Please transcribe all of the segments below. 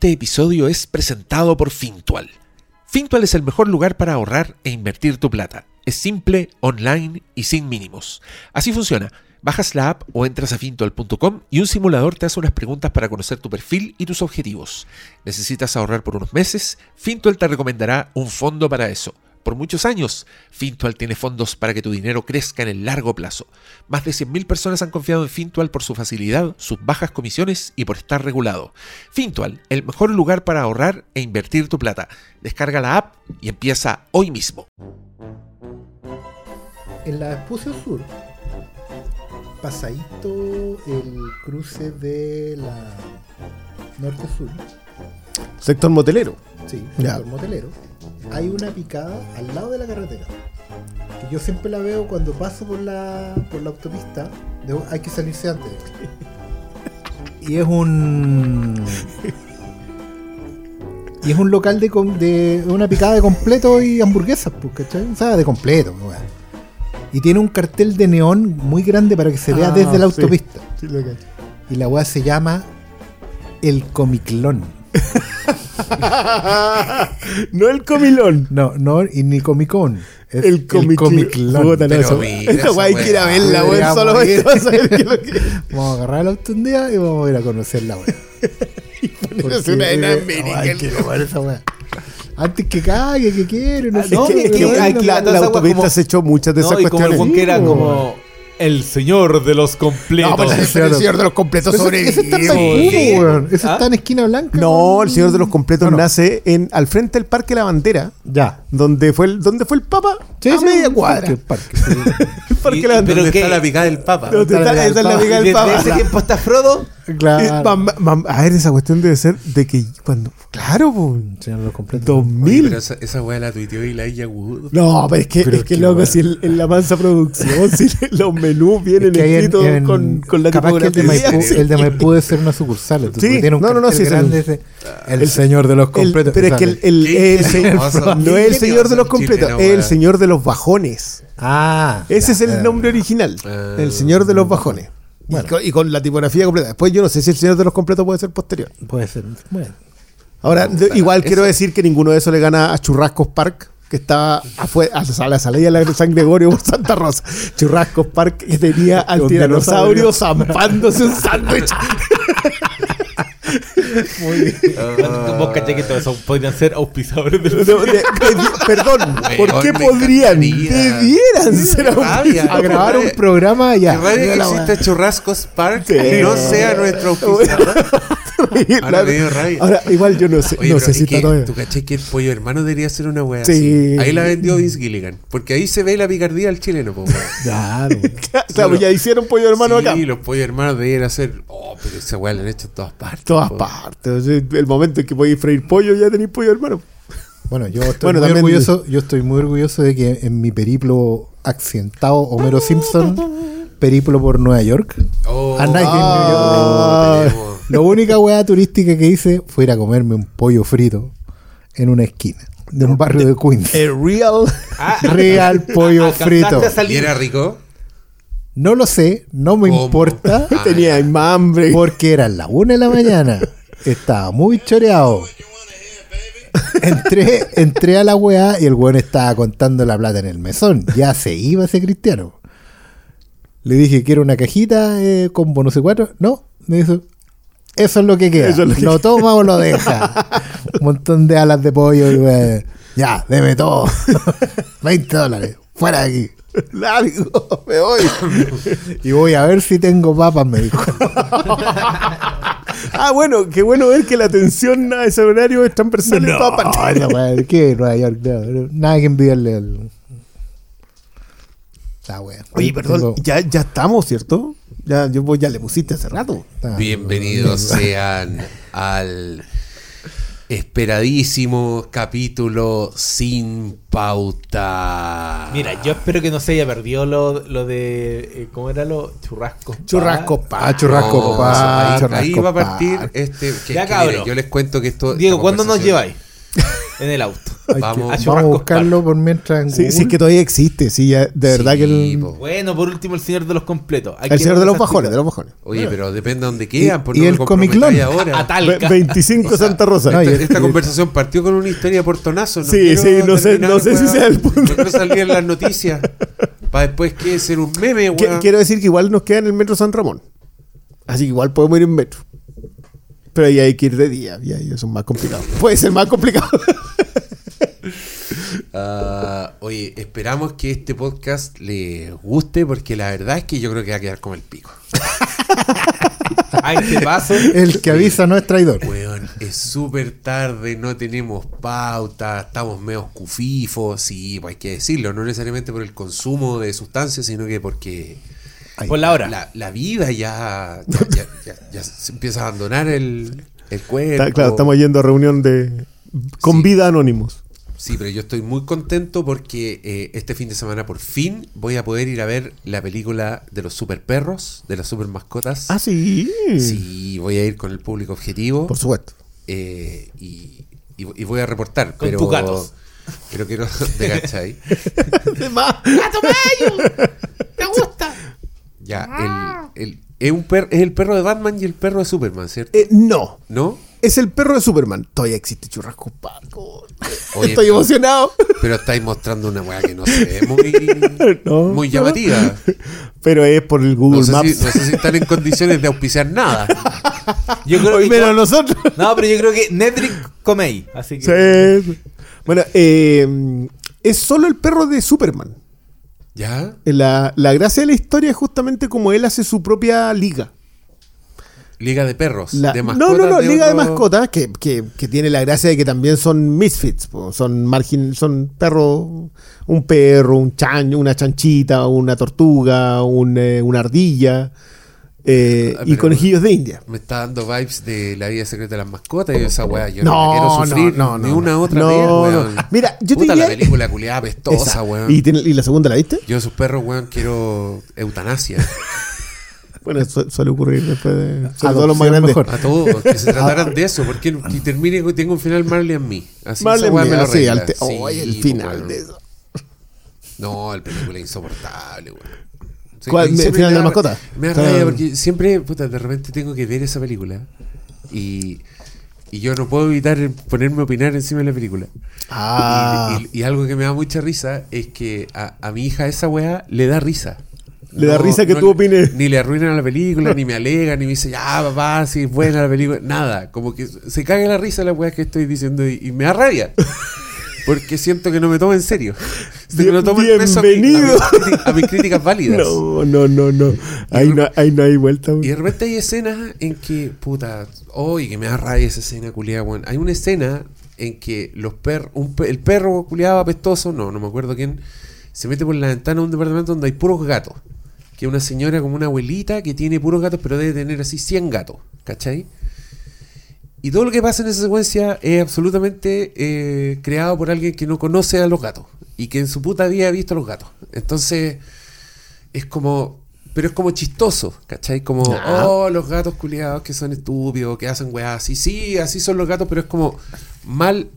Este episodio es presentado por Fintual. Fintual es el mejor lugar para ahorrar e invertir tu plata. Es simple, online y sin mínimos. Así funciona. Bajas la app o entras a fintual.com y un simulador te hace unas preguntas para conocer tu perfil y tus objetivos. ¿Necesitas ahorrar por unos meses? Fintual te recomendará un fondo para eso. Por muchos años, Fintual tiene fondos para que tu dinero crezca en el largo plazo. Más de 100.000 personas han confiado en Fintual por su facilidad, sus bajas comisiones y por estar regulado. Fintual, el mejor lugar para ahorrar e invertir tu plata. Descarga la app y empieza hoy mismo. En la Espucio Sur, pasadito el cruce de la Norte-Sur, Sector motelero. sí, Ya. sector motelero, hay una picada al lado de la carretera. Que yo siempre la veo cuando paso por la, por la autopista. debo- hay que salirse antes. Y es un. Y es un local de, com- de una picada de completo y hamburguesas, pues, ¿cachai? O sea, de completo, weón. Y tiene un cartel de neón muy grande para que se vea Ah, desde la sí. autopista. Sí, lo cacho. Y la weá se llama El Comiclón. no el comilón. No, no, y ni Comicón. Es El, Comiclón. Puta, no, esa- hay que ir a weá. verla, weón. Solo vas a saber lo que Vamos a agarrar el auto un día y vamos a ir a conocer la weá. es una las eh, ay, que no, esa weá. Antes que cague, que quiere, no sé. que, es que no, la, la autopista como- se echó muchas de esas No, y como el cuestiones. Que era como el señor de los completos. No, pero ese- el señor de los completos Ese, ese está en sobrevivió. Taipú, weón. Ese ¿Ah? está en esquina blanca. No, weón. el señor de los completos No, no. nace en al frente del Parque La Bandera, Ya. donde fue el, donde fue el Papa, Sí, a sí, media cuadra. parque, parque, sí. El Parque Y- La Bandera. pero está la picada del Papa? ¿Dónde está? Está la amiga del Desde Papa. ese tiempo está Frodo. Claro. A ver, esa cuestión debe ser de que cuando. Claro, los completos. 2000. Pero esa, esa weá la tuiteó y la ella Wood. No, pero es que, Pero es que loco, si en, en la mansa producción, si los menús vienen escritos con, con la capaz que el de. Maipú, sí. el de Maipú debe ser una sucursal. entonces, Sí, porque tiene un no, no, no, sí, es el- grande ese, el, señor de los completos. pero es que el, no es el señor de los completos, es el señor de los bajones. Ah. Ese es el nombre original. Ah. el señor de los bajones. Y con- Y, con, la tipografía completa. Después yo no sé si el señor de los completos puede ser posterior. Puede ser. Bueno. Ahora, de- igual eso- quiero decir que ninguno de esos le gana a Churrascos Park, que estaba afuera, a la salida de la San Gregorio por Santa Rosa. Churrascos Park que tenía al tiranosaurio zampándose un sándwich. Muy bien. Vos caché que todos podrían ser auspiciadores de los No, de- de- perdón, ¿por qué podrían? encantaría. Debieran Sí, ser rabia. A grabar un programa Que ya. que exista. Churrascos Park Sí. y no sea nuestro auspiciador. Ahora me dio rabia. Ahora, igual yo no sé, Oye, no sé si que está todavía. tú caché que el pollo hermano debería ser una wea Sí. así. Ahí la vendió Vince Gilligan. Porque ahí se ve la picardía del chileno, po. Claro. Claro, ya hicieron pollo hermano sí, acá. los pollos hermanos deberían hacer. Oh, pero esa weá la han hecho en todas partes. Todas po. partes. Sí, El momento en que podéis freír pollo, ya tenéis pollo hermano. Bueno, yo estoy Bueno, muy también- orgulloso. Yo estoy muy orgulloso de que en mi periplo accidentado Homero Simpson, periplo por Nueva York. Oh, A Night in New Ah. York. tenemos- La única weá turística que hice fue ir a comerme un pollo frito en una esquina de un barrio de Queens. El real. Ah, Real pollo alcanzaste frito. ¿Y era rico? No lo sé, no me ¿Cómo? importa, Ah, Tenía más hambre. porque eran las una de la mañana. Estaba muy choreado. Entré, entré a la weá y el weón estaba contando la plata en el mesón. Ya se iba ese cristiano. Le dije, quiero una cajita eh, con bonus de cuatro. No, me dijo, eso es lo que queda. Es lo que ¿Lo toma o lo deja? Un montón de alas de pollo. Y, weón, ya, deme todo. 20 dólares. Fuera de aquí. Largo, me voy. Y voy a ver si tengo papas, me dijo. ah, bueno, qué bueno ver que la atención a ese horario es transversal en todas partes. Ay, la weá, ¿Qué Nueva York? No, nada que envidiarle al. La wea. Oye, perdón, Tengo- ya, ya estamos, ¿cierto? Ya, yo, vos ya le pusiste hace rato. Ah, Bienvenidos sean al esperadísimo capítulo sin pauta. Mira, yo espero que no se haya perdido lo, lo de. eh, ¿Cómo era lo? Churrascos. pa. Churrasco, pa, Ah, churrasco, No, pa, ahí, churrasco, ahí va a pa. partir este. Que, Ya, que mire, yo les cuento que esto. Diego, ¿cuándo nos lleváis? En el auto. Vamos. que- A vamos a Churrasco buscarlo por mientras en Sí, sí, es que todavía existe, sí, ya, de verdad Sí, que el, po. Bueno, por último, el señor de los completos. El señor de los bajones, de los bajones. Oye, pero depende de dónde quedan. por y no el Comiclón. ahora. A Talca. Ve- 25 O sea, Santa Rosa. no, y- Esta, esta conversación partió con una historia por tonazo. No Sí, sí, no sé- no sé si sea el punto. No salir en las noticias. Para después que ser un meme, weón. quiero decir que igual nos queda en el metro San Ramón. Así que igual podemos ir en metro. Pero ahí hay que ir de día, y ahí eso es más complicado. Puede ser más complicado. Ah, oye, esperamos que este podcast les guste porque la verdad es que yo creo que va a quedar como el pico. A este paso. El que avisa no es traidor. Weón, es súper tarde, no tenemos pauta, estamos medio cufifos, sí, pues hay que decirlo, no necesariamente por el consumo de sustancias, sino que porque Por la hora. la, la vida ya, ya, ya- ya- ya se empieza a abandonar el, el cuerpo. Está- claro, estamos yendo a reunión de con Sí. vida anónimos. Sí, pero yo estoy muy contento porque eh, este fin de semana por fin voy a poder ir a ver la película de los super perros, de las super mascotas. Ah, sí. Sí, voy a ir con el público objetivo. Por supuesto. eh, y, y- y voy a reportar. Con pero, tus gatos. Pero quiero. ¿Te cachai? ¿Te gusta? Ya, el, el- es, un per- es el perro de Batman y el perro de Superman, ¿cierto? Eh, no. ¿No? Es el perro de Superman. Todavía existe Churrasco Parco. Oye, Estoy pero- emocionado. Pero estáis mostrando una weá que no se ve muy, No, muy no. llamativa. Pero es por el Google No sé, Maps. si, no sé si están en condiciones de auspiciar nada. Yo creo Hoy que. menos nosotros. No, pero yo creo que Netflix comey. Así que. Sí. Bueno, eh, es solo el perro de Superman. ¿Ya? La, la gracia de la historia es justamente como él hace su propia liga. Liga de perros. La- de no, mascotas no, no, liga de otro- mascotas que, que- que tiene la gracia de que también son misfits, son margin, son perros, un perro, un chan, una chanchita, una tortuga, un, eh, una ardilla eh, Ah, y conejillos de India. Me está dando vibes de la vida secreta de las mascotas y esa weá. Yo no, No, la quiero no, sufrir no, ni una otra No, vez. Mira, yo te Puta, la diría- película culiada apestosa, Esa. weón. ¿Y, tiene- ¿Y la segunda la viste? Yo de sus perros, weón, quiero eutanasia. Bueno, su- suele ocurrir después de... Sobre Adopción todo los más grandes. mejor. A todos, que se trataran de eso. Porque que termine que tenga un final Marley en mí. Así Marley esa weá me Mía, lo sí, te- Sí, el final weón. de eso. No, el película es insoportable, weón. Sí, ¿Cuál? ¿El final me de la mascota? Me da rabia porque siempre, puta, de repente tengo que ver esa película. Y, y yo no puedo evitar ponerme a opinar encima de la película. Ah, Y, y- y algo que me da mucha risa es que a, a mi hija esa weá le da risa. Le da risa que tú opines. Ni le arruinan la película, ni me alega, ni me dice, ya papá, si es buena la película. Nada, como que se caga la risa la weá que estoy diciendo y, y me da rabia. Porque siento que no me toma en serio. No Bienvenido. A, mis críticas- a mis críticas válidas. no, no, no, no. Ahí no, ahí no hay vuelta. Y de repente hay escenas en que, puta, oye, que me da rabia esa escena culiada, weón. Hay una escena en que los perros, el perro culiado apestoso, no, no me acuerdo quién, se mete por la ventana de un departamento donde hay puros gatos. Que una señora como una abuelita que tiene puros gatos, pero debe tener así 100 gatos, ¿cachai? Y todo lo que pasa en esa secuencia es absolutamente eh, creado por alguien que no conoce a los gatos y que en su puta vida ha visto a los gatos. Entonces, es como. Pero es como chistoso, ¿cachai? Como, oh, los gatos culiados que son estúpidos, que hacen weas así. Sí, así son los gatos, pero es como mal.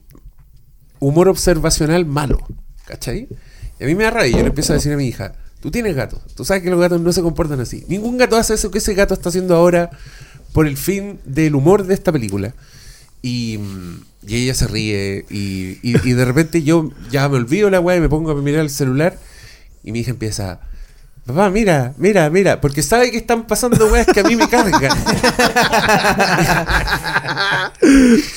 Humor observacional malo, ¿cachai? Y a mí me da rabia. y Yo le empiezo a decir a mi hija: Tú tienes gatos, tú sabes que los gatos no se comportan así. Ningún gato hace eso que ese gato está haciendo ahora por el fin del humor de esta película. Y, y ella se ríe y, y- y de repente yo ya me olvido la weá y me pongo a mirar el celular y mi hija empieza, papá, mira, mira, mira, porque sabe que están pasando weas que a mí me cargan.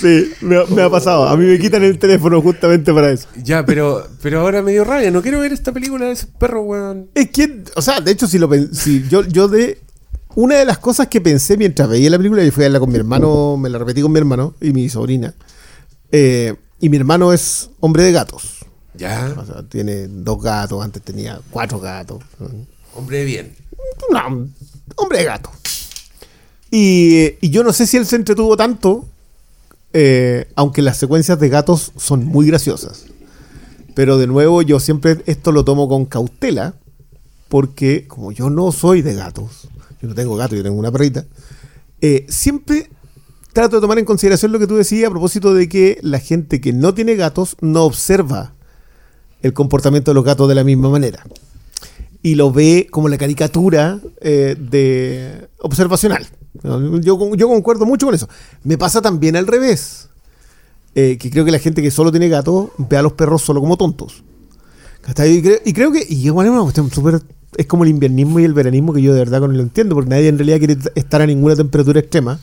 Sí, me, ha- me ha pasado. A mí me quitan el teléfono justamente para eso. ya, pero, pero ahora me dio rabia, no quiero ver esta película de ese perro, weón. Es que, o sea, de hecho, si lo si yo, yo de. Una de las cosas que pensé mientras veía la película, y fui a verla con mi hermano, me la repetí con mi hermano y mi sobrina. eh, y mi hermano es hombre de gatos. Ya, O sea, tiene dos gatos, antes tenía cuatro gatos. hombre de bien. No, hombre de gato. Y, y yo no sé si él se entretuvo tanto, eh, aunque las secuencias de gatos son muy graciosas. Pero de nuevo, yo siempre esto lo tomo con cautela, porque como yo no soy de gatos, no tengo gato, yo tengo una perrita, eh, siempre trato de tomar en consideración lo que tú decías a propósito de que la gente que no tiene gatos no observa el comportamiento de los gatos de la misma manera. Y lo ve como la caricatura eh, de observacional. Yo, concuerdo mucho con eso. Me pasa también al revés. Eh, que creo que la gente que solo tiene gatos ve a los perros solo como tontos. ¿Cachai? Y creo, y creo que y igual es una cuestión súper... Es como el inviernismo y el veranismo que yo de verdad no lo entiendo, porque nadie en realidad quiere estar a ninguna temperatura extrema.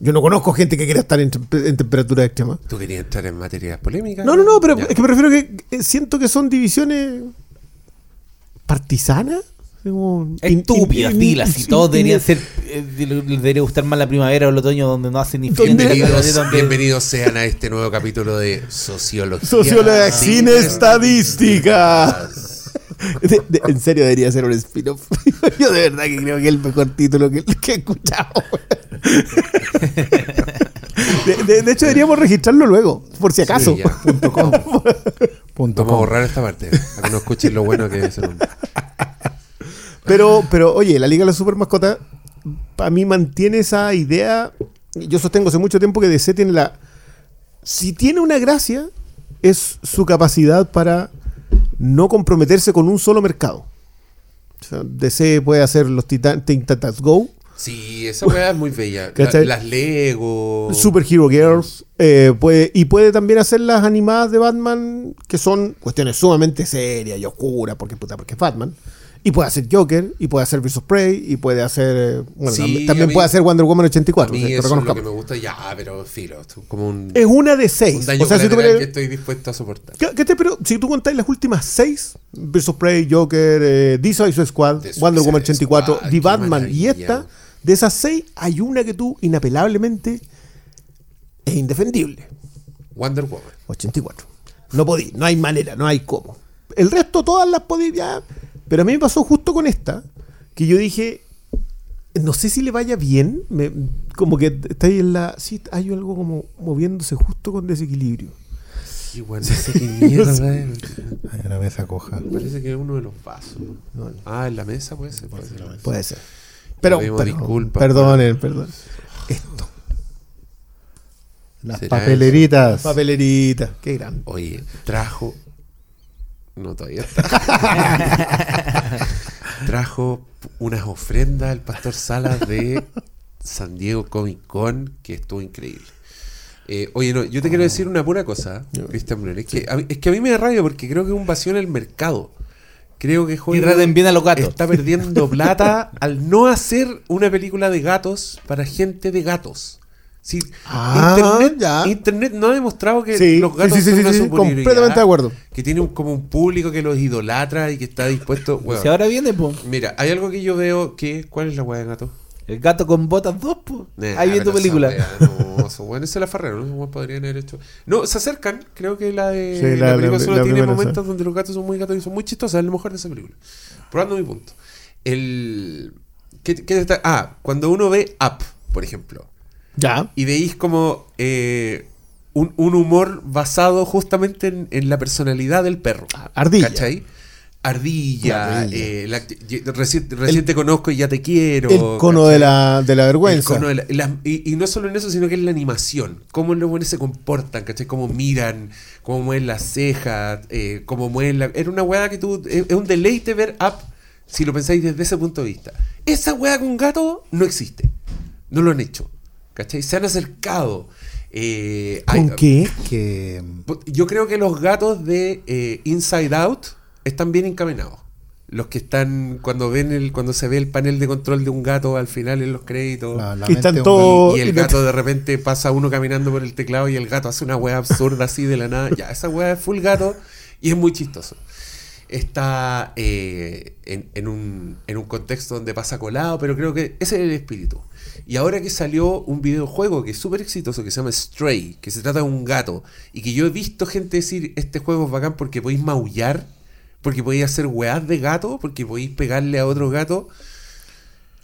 Yo no conozco gente que quiera estar en, en temperatura extrema. ¿Tú querías entrar en materias polémicas? No, no, no, pero Ya. es que me refiero que eh, siento que son divisiones partisanas. Estúpidas, dilas. Y todos deberían ser. eh, debería gustar más la primavera o el otoño donde no hacen ni Bienvenidos, donde- bienvenidos sean a este nuevo capítulo de Sociología. Sociología sin sin estadística. De- de- en serio debería ser un spin-off. Yo de verdad que creo que es el mejor título que, que he escuchado. De, hecho deberíamos registrarlo luego, por si acaso. Sí, ya. Punto com. Punto Vamos a borrar esta parte, para que no escuchen lo bueno que es el nombre. Pero, pero oye, la Liga de la Super Mascota para mí mantiene esa idea. Yo sostengo hace mucho tiempo que DC tiene la. Si tiene una gracia, es su capacidad para no comprometerse con un solo mercado. O sea, DC puede hacer los Titan, Titans Go, Sí, esa weá es muy bella. Las Lego. Super Hero Girls, eh, puede, y puede también hacer las animadas de Batman, que son cuestiones sumamente serias y oscuras, porque, puta, porque es Batman. Y puede hacer Joker, y puede hacer of Prey, y puede hacer. eh, Bueno, Sí, también, a mí- puede hacer Wonder Woman A 84. mí o sea, eso es lo que me gusta. Ya, pero filo. es como un, Es una de un seis. daño O sea, si tú, me- que estoy dispuesto a soportar. ¿Qué- qué te- pero si tú contáis las últimas seis, of Prey, Joker, eh, The Suicide Squad, The Wonder Woman 84, Squad, The Batman y esta, de esas seis, hay una que tú inapelablemente es indefendible. Wonder Woman. 84. No podí, no hay manera, no hay cómo. El resto todas las podí ya. Pero a mí me pasó justo con esta, que yo dije, no sé si le vaya bien, me- como que está ahí en la... Sí, hay algo como moviéndose justo con desequilibrio. Sí, bueno, no sé qué mierda. Hay una mesa coja. Parece que es uno de los vasos. No, no. Ah, en la mesa puede ser. Puede ser. Puede ser. Pero, pero- disculpas, perdonen, perdón. Esto, Las ¿Será papeleritas. papelerita, qué grande. Oye, trajo. No, todavía está. trajo unas ofrendas al pastor Salas de San Diego Comic Con que estuvo increíble. Eh, oye, no, yo te quiero decir una pura cosa, Cristian Brunner. Es, que es que a mí me da rabia porque creo que es un vacío en el mercado. Creo que Hollywood bien a los gatos. está perdiendo plata al no hacer una película de gatos para gente de gatos. Sí, Ah, Internet, ya. Internet no ha demostrado que Sí, los gatos sí, sí, son sí, una completamente de acuerdo. Que tiene un- como un público que los idolatra y que está dispuesto. Si ahora viene, po. Mira, hay algo que yo veo que. ¿Cuál es la weá de gato? El gato con botas 2, po. Nah, Ahí viene tu película. No, se la farraron, esos weones podrían haber hecho. No, se acercan, creo que la de Sí, la, la- película la- solo la tiene momentos donde los gatos son muy gatos y son muy chistosos, es lo mejor de esa película. Probando mi punto. El. ¿qué, qué está? Ah, cuando uno ve Up, por ejemplo, Ya. y veis como eh, un, un humor basado justamente en, en la personalidad del perro. Ardilla. ¿Cachai? Ardilla, Ardilla. eh, la- recién, te conozco y ya te quiero. El cono de la, de la El vergüenza. cono de la- la- y, y no solo en eso, sino que en la animación. Cómo los buenos se comportan, ¿cachai? Cómo miran, cómo mueven las cejas, eh, cómo mueven la... Era una weá que tú... Es, es un deleite ver Up si lo pensáis desde ese punto de vista. Esa weá con gato no existe. No lo han hecho. ¿Cachai? Se han acercado. Eh, hay- ¿Con qué? Que yo creo que los gatos de eh, Inside Out están bien encaminados. Los que están cuando ven el cuando se ve el panel de control de un gato al final en los créditos la, la Y están todos- y el y- gato de repente pasa uno caminando por el teclado y el gato hace una wea absurda así de la nada. Ya, esa wea es full gato y es muy chistoso. Está eh, en, en un, en un contexto donde pasa colado, pero creo que ese es el espíritu. Y ahora que salió un videojuego que es súper exitoso, que se llama Stray, que se trata de un gato, y que yo he visto gente decir, este juego es bacán porque podéis maullar, porque podéis hacer weas de gato, porque podéis pegarle a otro gato,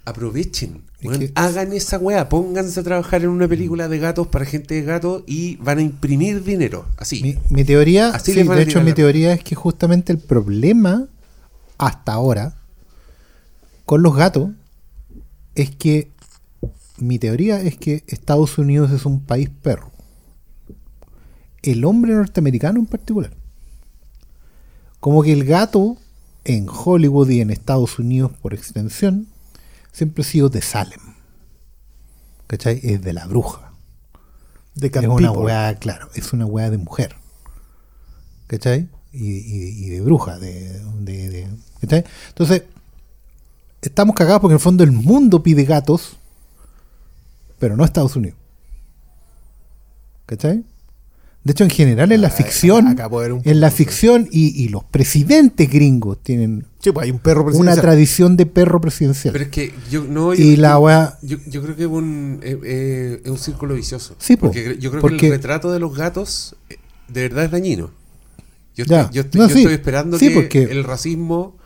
aprovechen. Es weón, que- hagan esa wea, pónganse a trabajar en una película de gatos para gente de gatos y van a imprimir dinero. Así. Mi, mi teoría, Así sí, de hecho mi teoría es que justamente el problema hasta ahora con los gatos es que mi teoría es que Estados Unidos es un país perro. El hombre norteamericano en particular. Como que el gato en Hollywood y en Estados Unidos por extensión siempre ha sido de Salem. ¿Cachai? Es de la bruja. De Es una weá, claro, es una weá de mujer. ¿Cachai? Y, y- y de bruja, de, de- de- ¿cachai? Entonces, estamos cagados porque en el fondo el mundo pide gatos, pero no Estados Unidos. ¿Cachai? De hecho, en general en la ficción, acá un en la ficción y, y los presidentes gringos tienen Sí, pues hay un perro una tradición de perro presidencial. Pero es que yo no. y yo- la yo- weá, Yo, yo creo que es un, eh, eh, es un círculo vicioso. Sí, po, porque yo creo que porque- el retrato de los gatos eh, de verdad es dañino. Yo Ya. estoy, yo estoy- No, yo sí. estoy esperando Sí, que porque- el racismo.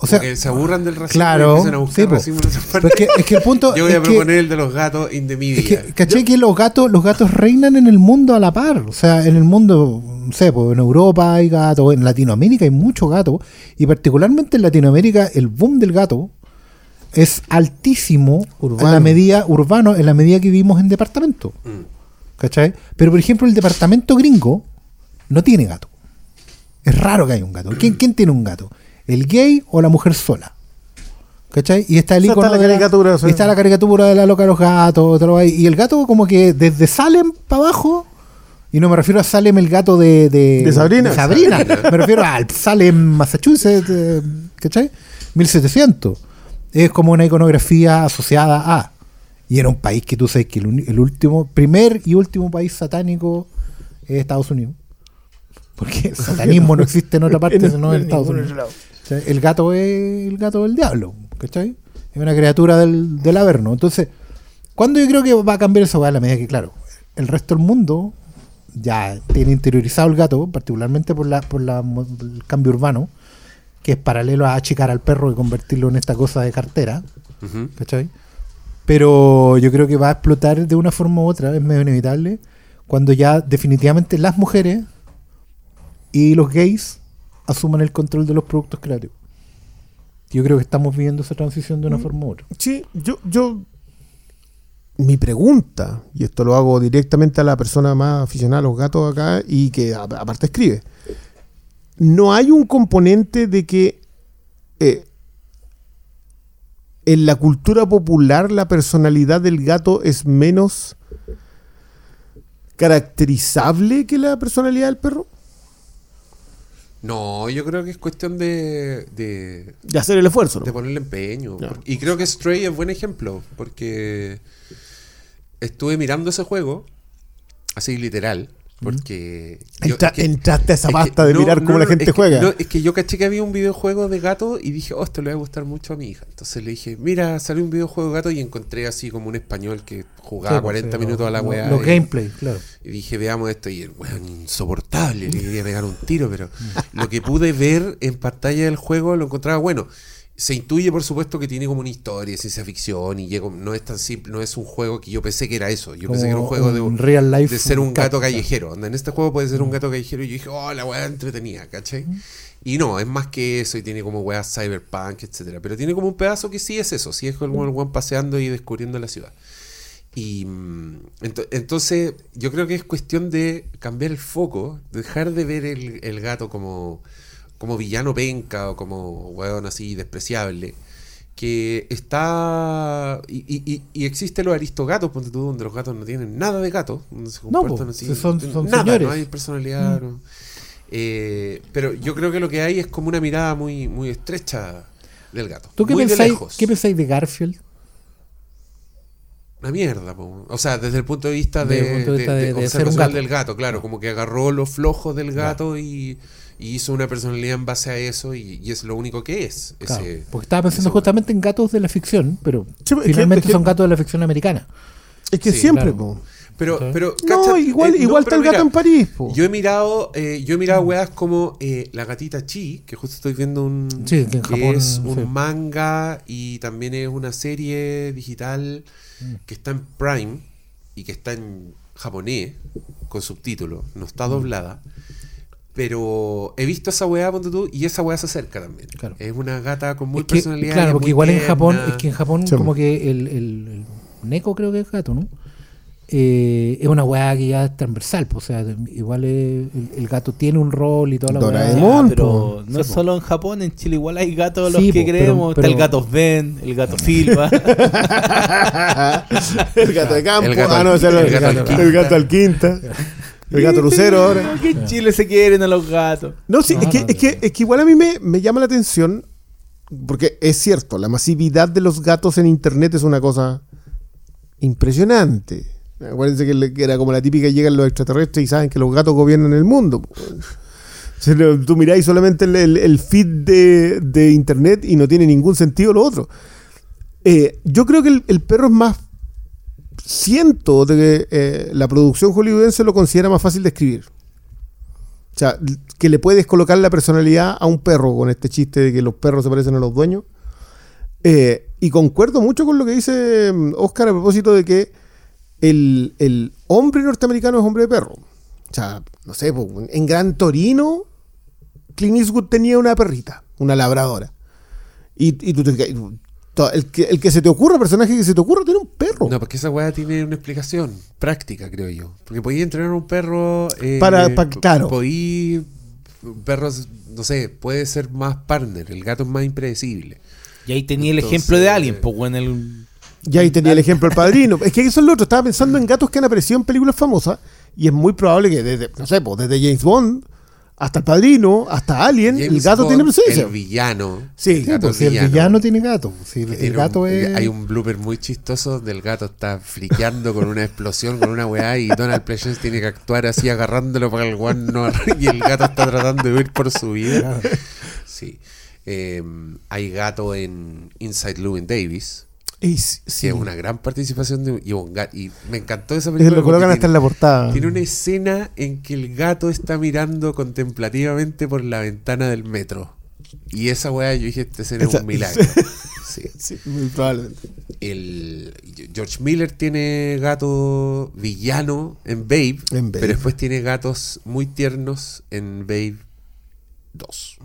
O sea, que se aburran del racismo claro, y a buscar sí, po. racismo en partes. es que, es que el punto Yo voy es a que- proponer el de los gatos in the media. Es que, ¿cachai? Que los gatos, los gatos reinan en el mundo a la par. O sea, en el mundo, no sé, pues en Europa hay gatos, en Latinoamérica hay muchos gatos. Y particularmente en Latinoamérica, el boom del gato es altísimo en la medida urbano, en la medida que vivimos en departamento. Mm. ¿Cachai? Pero por ejemplo, el departamento gringo no tiene gato. Es raro que haya un gato. ¿Quién, quién tiene un gato? ¿El gay o la mujer sola? ¿Cachai? Y está el icono está la de caricatura, y está la caricatura de la loca de los gatos. ahí. Y el gato como que desde Salem para abajo, y no me refiero a Salem el gato de... De, ¿De Sabrina? Sabrina. me refiero al Salem, Massachusetts, eh, ¿cachai? 1700. Es como una iconografía asociada a... Y era un país que tú sabes que el, último, primer y último país satánico es Estados Unidos. Porque el satanismo no existe en otra parte, sino en Estados Unidos. El gato es el gato del diablo, ¿cachai? Es una criatura del, del Averno. Entonces, ¿cuándo yo creo que va a cambiar weá? A la medida que, claro, el resto del mundo ya tiene interiorizado el gato, particularmente por la, por la el cambio urbano, que es paralelo a achicar al perro y convertirlo en esta cosa de cartera. ¿cachai? Pero yo creo que va a explotar de una forma u otra, es medio inevitable, cuando ya definitivamente las mujeres y los gays asuman el control de los productos creativos. Yo creo que estamos viviendo esa transición de una forma u otra. Sí, yo, yo. Mi pregunta, y esto lo hago directamente a la persona más aficionada a los gatos acá y que a- aparte escribe. No hay un componente de que eh, en la cultura popular la personalidad del gato es menos caracterizable que la personalidad del perro. No, yo creo que es cuestión de, de, De hacer el esfuerzo, ¿no? de ponerle empeño. Y creo que Stray es buen ejemplo, porque estuve mirando ese juego, así literal, porque... yo- Entra- es que- entraste a esa es que- pasta de mirar no, cómo la gente es que- juega. no, es que yo caché que había un videojuego de gato y dije, oh, esto le va a gustar mucho a mi hija. Entonces le dije, mira, salió un videojuego de gato y encontré así como un español que jugaba Sí, pues, 40 sí, minutos a la weá. Los gameplay, claro. y dije, veamos esto, y el weón insoportable, le quería pegar un tiro, pero lo que pude ver en pantalla del juego lo encontraba bueno. Se intuye, por supuesto, que tiene como una historia de ciencia ficción y llega- no es tan simple, no es un juego que yo pensé que era eso. Yo pensé que era un juego de, un real life de ser un gato callejero. Onda, En este juego puede ser un gato callejero y yo dije, oh, la weá entretenida, ¿cachai? Y no, es más que eso y tiene como weá cyberpunk, etcétera. Pero tiene como un pedazo que sí es eso, sí es como el weón paseando y descubriendo la ciudad. Y mm, ento- entonces yo creo que es cuestión de cambiar el foco, dejar de ver el, el gato como, como villano penca o como weón así despreciable, que está... Y, y- y- y existe los aristogatos, ponte tú, donde los gatos no tienen nada de gato, se No, comportan así. son- son nada, señores. no hay personalidad. no. Eh, pero yo creo que lo que hay es como una mirada muy, muy estrecha del gato. ¿Tú qué muy de pensáis, lejos. qué pensáis de Garfield? Una mierda, po. o sea, desde el punto de vista de, el punto de vista de- de- de de del gato, claro, como que agarró los flojos del gato y, y hizo una personalidad en base a eso y, y es lo único que es. Claro, ese- porque estaba pensando justamente en gatos de la ficción, pero Sí, finalmente que- son gatos de la ficción americana. Es que Sí, siempre, claro. po. Pero, pero, No, igual, eh, no, igual está pero el gato mira, en París, po. Yo he mirado, eh, yo he mirado weas como eh, la gatita Chi, que justo estoy viendo un Sí, que en Japón, es un sí. manga y también es una serie digital Mm. que está en Prime y que está en japonés con subtítulos, no está Mm. doblada. Pero he visto esa weá, ponte tú, y esa weá se acerca también. Claro. Es una gata con muy Es que, personalidad. claro, porque igual en tierna. Japón, es que en Japón Sí. como que el, el- el- Neko creo que es gato, ¿no? Eh, es una weá que ya es transversal, pues, o sea, igual es- el, el gato tiene un rol y toda la weá. Doraemon. Pero po. no Sí, solo en Japón, en Chile igual hay gatos los Sí, que po, pero- creemos. Está pero- el gato Sven, el gato Silva. el gato de campo. Gato ah, no, el gato al quinta. El gato lucero ahora. que en Chile se quieren a los gatos. No, sí, No, es, que, es, que, es que igual a mí me, me llama la atención, porque es cierto, la masividad de los gatos en Internet es una cosa impresionante. Acuérdense que, le- que era como la típica, llegan los extraterrestres y saben que los gatos gobiernan el mundo. Lo- tú miráis solamente el, el- el feed de, de Internet y no tiene ningún sentido lo otro. Eh, yo creo que el, el perro es más... Siento de que eh, la producción hollywoodense lo considera más fácil de escribir. O sea, que le puedes colocar la personalidad a un perro con este chiste de que los perros se parecen a los dueños. Eh, y concuerdo mucho con lo que dice mm, Oscar a propósito de que el, el hombre norteamericano es hombre de perro. O sea, no sé, en Gran Torino, Clint Eastwood tenía una perrita, una labradora. Y, y tú te- el, que, el que se te ocurra, personaje que se te ocurra, tiene un perro. No, porque esa weá tiene una explicación práctica, creo yo. Porque podía entrenar a un perro. eh, Para- claro. Podí. Perros, no sé, puede ser más partner. El gato es más impredecible. Y ahí tenía el ejemplo de Alien, pues en el. Ya ahí tenía el ejemplo del padrino. Es que eso es lo otro. Estaba pensando en gatos que han aparecido en películas famosas. Y es muy probable que desde, no sé, pues, desde James Bond hasta el padrino, hasta Alien, el James gato Bond, tiene presencia. El villano. Sí, el gato pues, es si el villano. villano tiene gato. Si el, el gato un- es. Hay un blooper muy chistoso del gato está friqueando con una explosión, con una weá, y Donald Pleasence tiene que actuar así agarrándolo para que el guan no y el gato está tratando de huir por su vida. Sí. Eh, hay gato en Inside Llewyn Davis, Y sí, que es una gran participación de y, un ga- y me encantó esa Y película. lo colocan hasta en tiene- la portada. Tiene una escena en que el gato está mirando contemplativamente por la ventana del metro. Y esa weá, yo dije, este escena es un milagro. Sí. Sí, muy probablemente. El George Miller tiene gato villano en Babe, En Babe. pero después tiene gatos muy tiernos en Babe 2.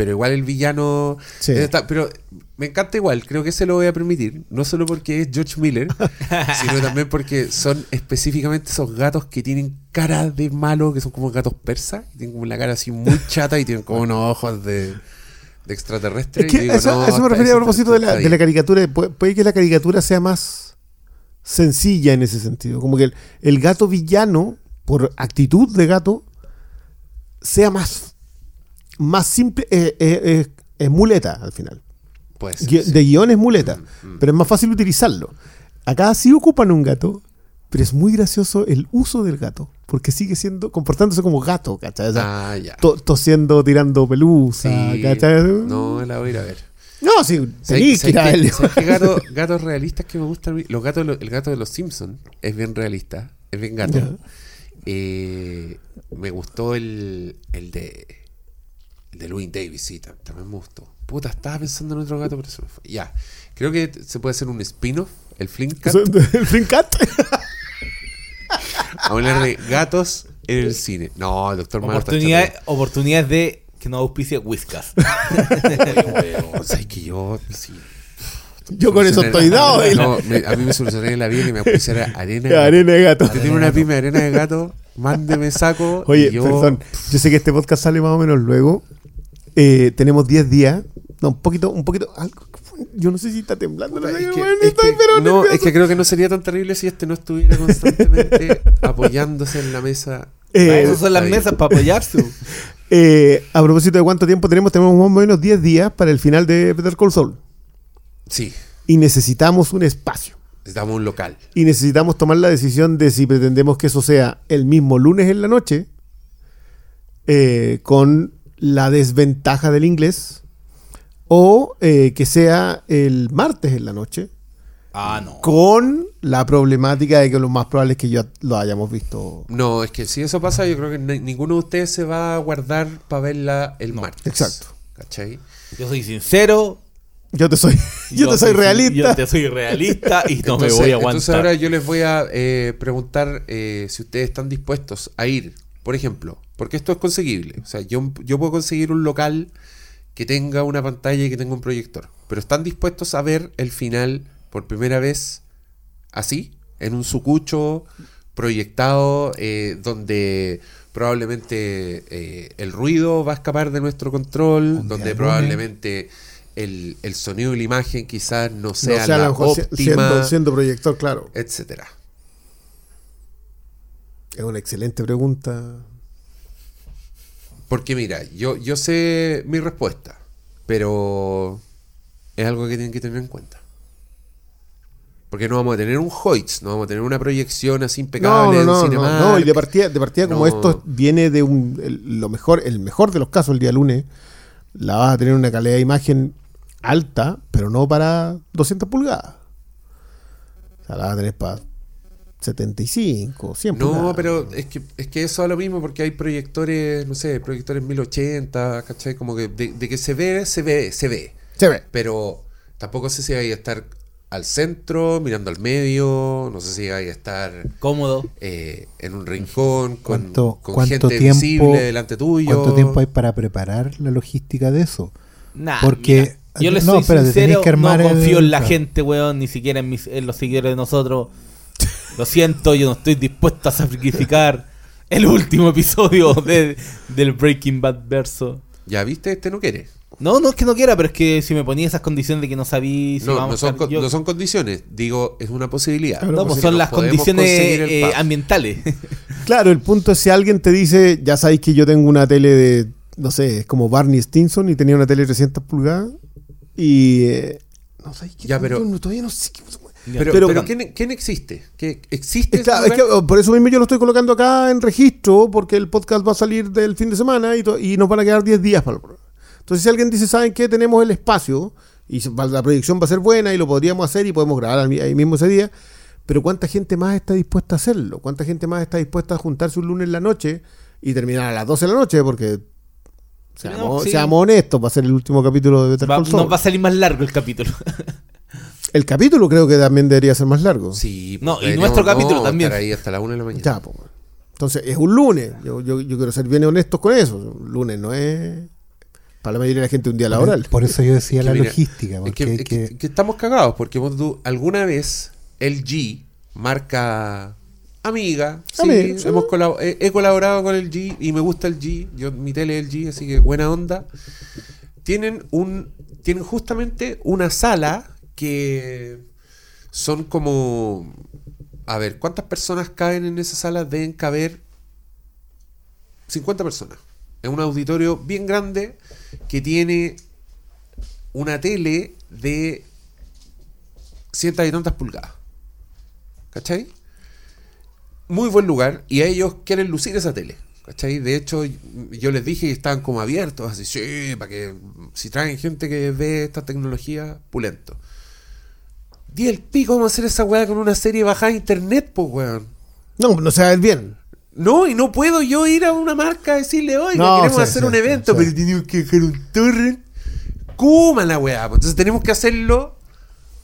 Pero igual el villano. Sí. está- pero me encanta igual, creo que se lo voy a permitir. No solo porque es George Miller, sino también porque son específicamente esos gatos que tienen cara de malo, que son como gatos persas. y Tienen como la cara así muy chata y tienen como unos ojos de, de extraterrestre. Es y que digo, eso, no, a eso me refería a propósito de la, de la caricatura. Puede, puede que la caricatura sea más sencilla en ese sentido. Como que el, el gato villano, por actitud de gato, sea más, más simple. eh, eh, eh, es muleta al final. Gui- sí. De guion es muleta, Mm, mm. pero es más fácil utilizarlo. Acá sí ocupan un gato, pero es muy gracioso el uso del gato, porque sigue siendo, comportándose como gato, ¿cachai? O sea, Ah, ya. to- tosiendo, tirando pelusa, Sí, ¿cachai? no, la voy a ir a ver. No, sí, tenís que ir a ¿Sabes qué- verlo. sabes qué gato- gatos realistas que me gustan? Los gatos, el gato de los Simpsons es bien realista, es bien gato. Ya. Eh, me gustó el, el de de Louis Davis, sí, tam- también me gustó. Puta, estaba pensando en otro gato, pero se me fue. Ya, creo que se puede hacer un spin-off, el Flinkcat, El Flinkat. a hablar de gatos en el cine. No, el doctor Oportunidades, oportunidades de que no auspicie Whiskas. O sea, es que yo, sí. Yo con eso estoy dado. y No, me- a mí me solucioné la vida que me pusiera arena. de gato. Arena de gato. Usted tiene una pyme de arena de gato, mándeme saco. Oye, yo, perdón. Yo sé que este podcast sale más o menos luego. Eh, tenemos 10 días. No, un poquito, un poquito. algo- yo no sé si está temblando. Puta, no, es que- es que- pero no, nervioso. es que creo que no sería tan terrible si este no estuviera constantemente apoyándose en la mesa. Eh, eso son las bien. mesas para apoyarse. eh, a propósito de cuánto tiempo tenemos, tenemos más o menos 10 días para el final de Better Call Saul. Sí, Y necesitamos un espacio. Necesitamos un local. Y necesitamos tomar la decisión de si pretendemos que eso sea el mismo lunes en la noche, eh, con la desventaja del inglés, o eh, que sea el martes en la noche, Ah, no. con la problemática de que lo más probable es que yo lo hayamos visto. No, es que si eso pasa, yo creo que ni- ninguno de ustedes se va a guardar para verla el martes. exacto. ¿Cachai? Yo soy sincero. Yo te soy, yo te soy realista. Yo te soy realista y no entonces, me voy a entonces aguantar. ahora yo les voy a eh, preguntar eh, si ustedes están dispuestos a ir, por ejemplo, porque esto es conseguible. O sea, yo, yo puedo conseguir un local que tenga una pantalla y que tenga un proyector, pero están dispuestos a ver el final por primera vez así, en un sucucho proyectado eh, donde probablemente eh, el ruido va a escapar de nuestro control, donde probablemente el, el sonido y la imagen quizás no sea no sea la óptima, siendo, siendo proyector, claro. etcétera. Es una excelente pregunta. Porque mira, yo, yo sé mi respuesta, pero es algo que tienen que tener en cuenta. Porque no vamos a tener un Hoyts, no vamos a tener una proyección así No, impecable no, en no, no, no, y de partida, de partida como No. esto viene de un, el, lo mejor, el mejor de los casos el día lunes, la vas a tener una calidad de imagen alta, pero no para 200 pulgadas. O sea, la vas a tener para 75, 100 No, pulgadas. pero es que, es que eso es lo mismo porque hay proyectores, no sé, proyectores 1080, ¿cachai? Como que de, de que se ve, se ve, se ve. Se ve. Pero tampoco sé si vais a estar al centro, mirando al medio, no sé si vais a estar Cómodo. eh, en un rincón con, ¿Cuánto, con cuánto gente tiempo, visible delante tuyo. ¿Cuánto tiempo hay para preparar la logística de eso? Nah, Porque- mira, yo les no, soy sincero, que armar no confío el- en la claro. gente, weón, ni siquiera en, mis- en los seguidores de nosotros. Lo siento, yo no estoy dispuesto a sacrificar el último episodio de, del Breaking Bad verso. Ya viste, este no quiere. No, no es que no quiera, pero es que si me ponía esas condiciones de que no sabía si no, vamos no a son, estar- con- yo- no son condiciones, digo, es una posibilidad. Claro, No, pues Si son las condiciones eh, ambientales. Claro, el punto es si alguien te dice, ya sabéis que yo tengo una tele de, no sé, es como Barney Stinson y tenía una tele de 300 pulgadas y... eh, no qué Ya, pero- no- todavía no sé qué... Pero, Pero- pero, ¿quién, quién existe? ¿Qué, ¿Existe es que, oh, por eso mismo yo lo estoy colocando acá en registro, porque el podcast va a salir del fin de semana y, y nos van a quedar 10 días para el programa. Entonces, si alguien dice, ¿saben qué? Tenemos el espacio y la proyección va a ser buena y lo podríamos hacer y podemos grabar ahí mismo ese día, pero ¿cuánta gente más está dispuesta a hacerlo? ¿Cuánta gente más está dispuesta a juntarse un lunes en la noche y terminar a las 12 de la noche? Porque, seamos, No, sí. seamos honestos, va a ser el último capítulo de Better Va- Call Saul. nos va a salir más largo el capítulo. El capítulo creo que también debería ser más largo. Sí, No, y nuestro capítulo también. estar ahí hasta la una de la mañana. Ya, pues. Entonces, es un lunes. Yo, yo, yo quiero ser bien honestos con eso. Un lunes no es para la mayoría de la gente un día laboral. Por eso yo decía que la mira, logística. Es Porque que, es que- que- que estamos cagados, porque vos tú, alguna vez LG, marca amiga, sí, Amiga, sí. hemos colabo- he, he colaborado con el G y me gusta el G, yo, mi tele es el G, así que buena onda. Tienen un tienen justamente una sala que son como a ver, ¿cuántas personas caben en esa sala? Deben caber 50 personas. Es un auditorio bien grande que tiene una tele de cientos y tantas pulgadas. ¿Cachai? Muy buen lugar y ellos quieren lucir esa tele. ¿Cachai? De hecho, yo les dije y estaban como abiertos, así, sí, para que si traen gente que ve esta tecnología, pulento. Di el pico, vamos a hacer esa weá con una serie bajada a internet, pues weón. No, no se va a ver bien. No, y no puedo yo ir a una marca a decirle, oiga, No, queremos sí, hacer sí, un evento, sí. pero tenemos que dejar un torrent. Cuma la weá. pues. Entonces tenemos que hacerlo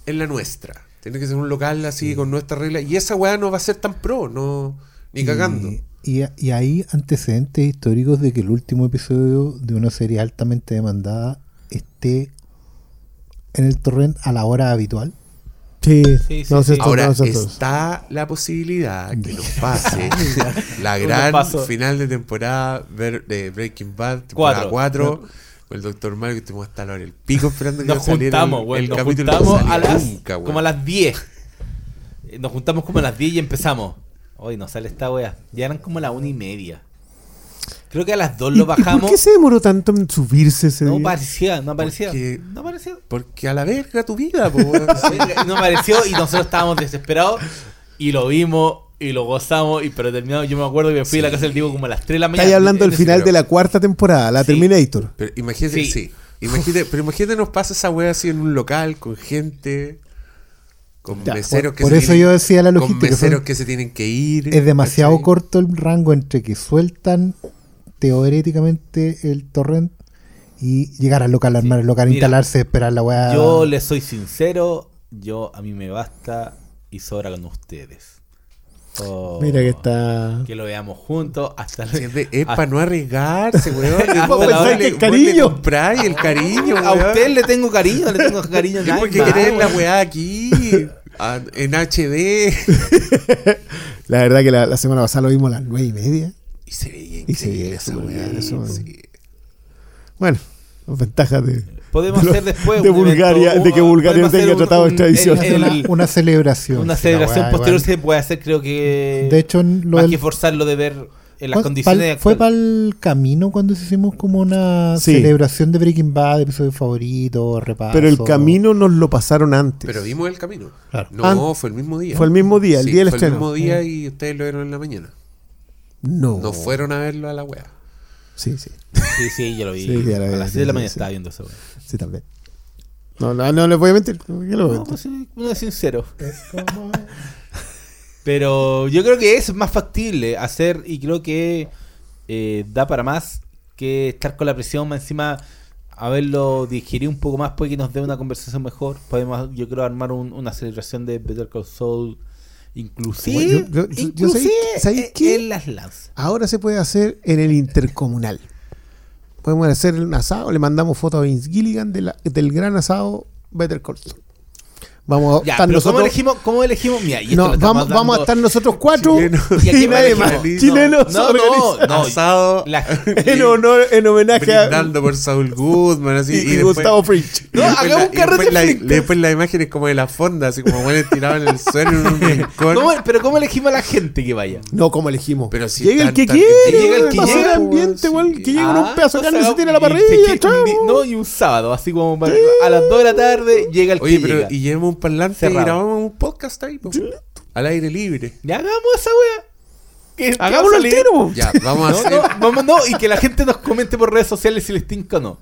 en la nuestra. Tiene que ser un local así con nuestra regla. Y esa weá no va a ser tan pro, no ni cagando. Y, y- y hay antecedentes históricos de que el último episodio de una serie altamente demandada esté en el torrent a la hora habitual. Sí, Sí, sí, no Ahora está la posibilidad que nos pase la gran final de temporada de Breaking Bad, temporada Cuatro. 4. Con el Dr. Mario que estuvimos hasta la hora del pico esperando que Nos saliera juntamos, el, el Nos capítulo no juntamos a salía las, nunca, como a las 10. Eh, Nos juntamos como a las 10 y empezamos. Hoy nos sale esta wea. Ya eran como las una y media. Creo que a las 2 ¿Y- lo y ¿Por bajamos. qué se demoró tanto en subirse ese No día? aparecía, no aparecía. Porque- No aparecía. Porque a la verga tu vida, po, weón. No apareció y nosotros estábamos desesperados y lo vimos y lo gozamos. Y pero terminado, yo me acuerdo que me fui a la casa del Diego como a las 3 de la mañana. Estáis hablando del final de la cuarta temporada, la Sí. Terminator. Pero imagínate, Sí. sí. Imagínate, pero imagínate nos pasa esa wea así en un local con gente, con Ya, meseros por- que por se eso tienen- yo decía la con logística, meseros son- que se tienen que ir. Es demasiado ¿cachai? corto el rango entre que sueltan teóricamente el torrent y llegar al local, armar el local, Mira, instalarse, esperar la weá. Yo les soy sincero, yo a mí me basta y sobra con ustedes. Oh, Mira que está. Que lo veamos juntos hasta Sí, Es, para no arriesgarse, weón. La el cariño. le compráis el cariño, A weón. usted le tengo cariño, le tengo cariño. ¿Y nada por qué querés la weá aquí? a- en HD. La verdad que la, la semana pasada lo vimos a las nueve y media. Y se veía Y se veía esa weá. Bueno, las ventajas de. Podemos hacer después de un Bulgaria, de que Bulgaria no tenga un- tratado de un- extradición. el- una, el- una celebración. una celebración posterior igual. se puede hacer, creo que. De hecho, lo más del- que forzarlo de ver en las ¿Cuál- condiciones. pal- fue para el camino cuando hicimos como una Sí. celebración de Breaking Bad, episodio favorito, repaso. Pero el camino nos lo pasaron antes. Pero vimos el camino. Claro. No, fue el mismo día. Fue el mismo día, el Sí, día del fue estreno. el mismo día y ustedes lo vieron en la mañana. No. No fueron a verlo a la wea. Sí, sí. Sí, sí, yo lo vi. Sí, ya lo vi, a las sí, 6 de la mañana sí. estaba viendo eso. güey. Sí, también. No, no, no les voy a mentir. ¿Por qué voy a No, mentir? pues sí, uno es sincero. Es como- Pero yo creo que es más factible hacer y creo que eh, da para más que estar con la presión más encima haberlo digerido un poco más puede que nos dé una conversación mejor podemos yo creo armar un- una celebración de Better Call Saul inclusive Bueno, yo- yo- yo inclusive sé- ¿sabéis en- qué? en las lanzas Ahora se puede hacer en el intercomunal. Podemos hacer un asado, le mandamos foto a Vince Gilligan de del gran asado Better Call. Vamos a ya estar pero ¿cómo elegimos, ¿cómo elegimos? Mira, y no, vamos, vamos a estar nosotros cuatro Chilenos. ¿Y nadie más. Chilenos no, no, organizados. no. Asado. La- en honor, en homenaje a por Saul Goodman así, y, y, y después- Gustavo Fringe. No, después hagamos la- un después carrete la, frente. después la imagen es como de la fonda así como bueno tirado en el suelo en un rincón ¿Cómo- pero ¿cómo elegimos a la gente que vaya? No, como elegimos. Pero si llega el que tan- quiere, llega el que llega, ambiente, pues, igual, que llega un pedazo de carne y se tira la parrilla. No, y un sábado, así como a las 2 de la tarde llega el Oye, que pero llega. y un parlante Cerrado. y grabamos un podcast ahí, po, al aire libre. Ya hagamos esa wea. ¿Qué- qué va a Hagámoslo al salir? tiro. Ya, vamos a No, hacer. no, vamos, no, y que la gente nos comente por redes sociales si les tinca o no.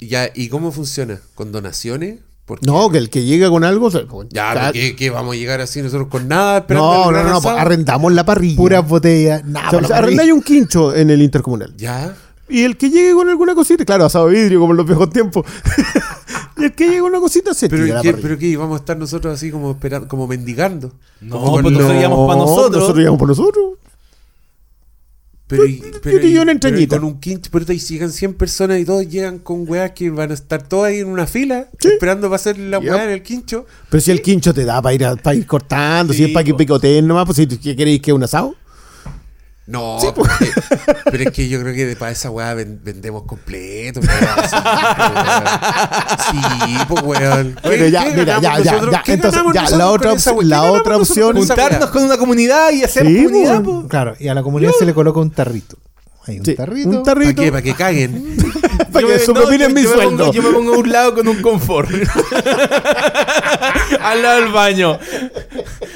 Ya, ¿y cómo funciona? ¿Con donaciones? Porque- No, que el que llega con algo. se- Ya, está- ¿qué, qué vamos a llegar así nosotros con nada? esperando No, el no, gran no, no, asado? pues arrendamos la parrilla. Puras botellas. Nada, O sea, para la arrendáis parrilla. un quincho en el intercomunal. Ya. Y el que llegue con alguna cosita, claro, asado de vidrio como en los viejos tiempos. y el que llegue con una cosita se Pero, tira la ¿qué, pero qué, vamos a estar nosotros así como esperando, como mendigando. No, Como con pues los- nosotros íbamos para nosotros. Nosotros llegamos por nosotros. Pero, y- pero, te y- llevo una pero y entrañita. con un quincho, pero ahí llegan 100 personas y todos llegan con weas que van a estar todos ahí en una fila, Sí. esperando para hacer la Yep. wea en el quincho. Pero si el quincho te da para ir, a- para ir cortando, si es para que picoteen nomás, pues si ¿qué queréis que un asado. No, Sí, pero, es que, pero es que yo creo que de- para esa weá ven- vendemos completo. weón. Sí, pues weón. ¿Qué- Bueno, ya, mira, ya, ya, ya. ¿Qué Entonces, ya, la con otra esa op- weá? la ¿Qué ganamos otra opción- Juntarnos con una comunidad y hacer Sí, comunidad, pues. po. Claro, y a la comunidad se le coloca un tarrito. Hay un Sí, tarrito. un tarrito. ¿Para qué? ¿Para que caguen? Para Yo que me- su no, propina yo- es mi yo me sueldo. pongo- yo me pongo a un lado con un confort. Al lado del baño.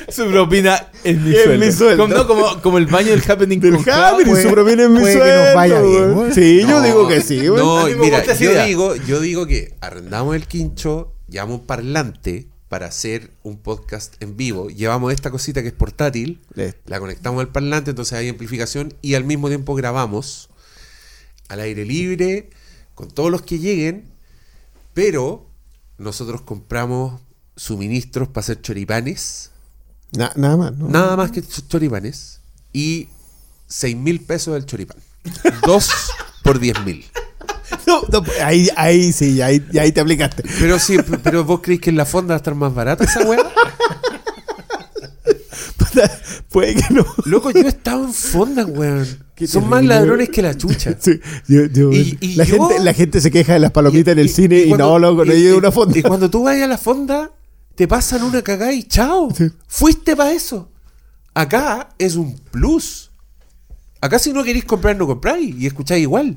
Su propina es mi sueldo. mi sueldo. Como, no, como, como el baño del happening Del con Javi, puede- su propina es mi puede que nos sueldo. vaya bien. Sí, yo No, digo que sí. No, me mira, yo idea. digo, yo digo que arrendamos el quincho, llevamos un parlante para hacer un podcast en vivo. Llevamos esta cosita que es portátil, la conectamos al parlante, entonces hay amplificación y al mismo tiempo grabamos al aire libre con todos los que lleguen, pero nosotros compramos suministros para hacer choripanes, Na- nada más, ¿no? nada más que ch- choripanes, y 6 mil pesos el choripán. Dos por 10 mil. No, no, ahí, ahí sí, ahí, ahí te aplicaste. Pero sí, pero vos creéis que en la fonda va a estar más barata esa weá. Puede que no. Loco, yo he estado en fonda, weón. Qué Son más ladrones que la chucha. Sí, yo- yo- Y- y la, yo- gente, la gente se queja de las palomitas en el cine y, cuando- no, loco, no llega una fonda. Y cuando tú vas a la fonda, te pasan una cagada y chao. Sí. Fuiste para eso. Acá es un plus. Acá si no queréis comprar, no compráis. Y escucháis igual.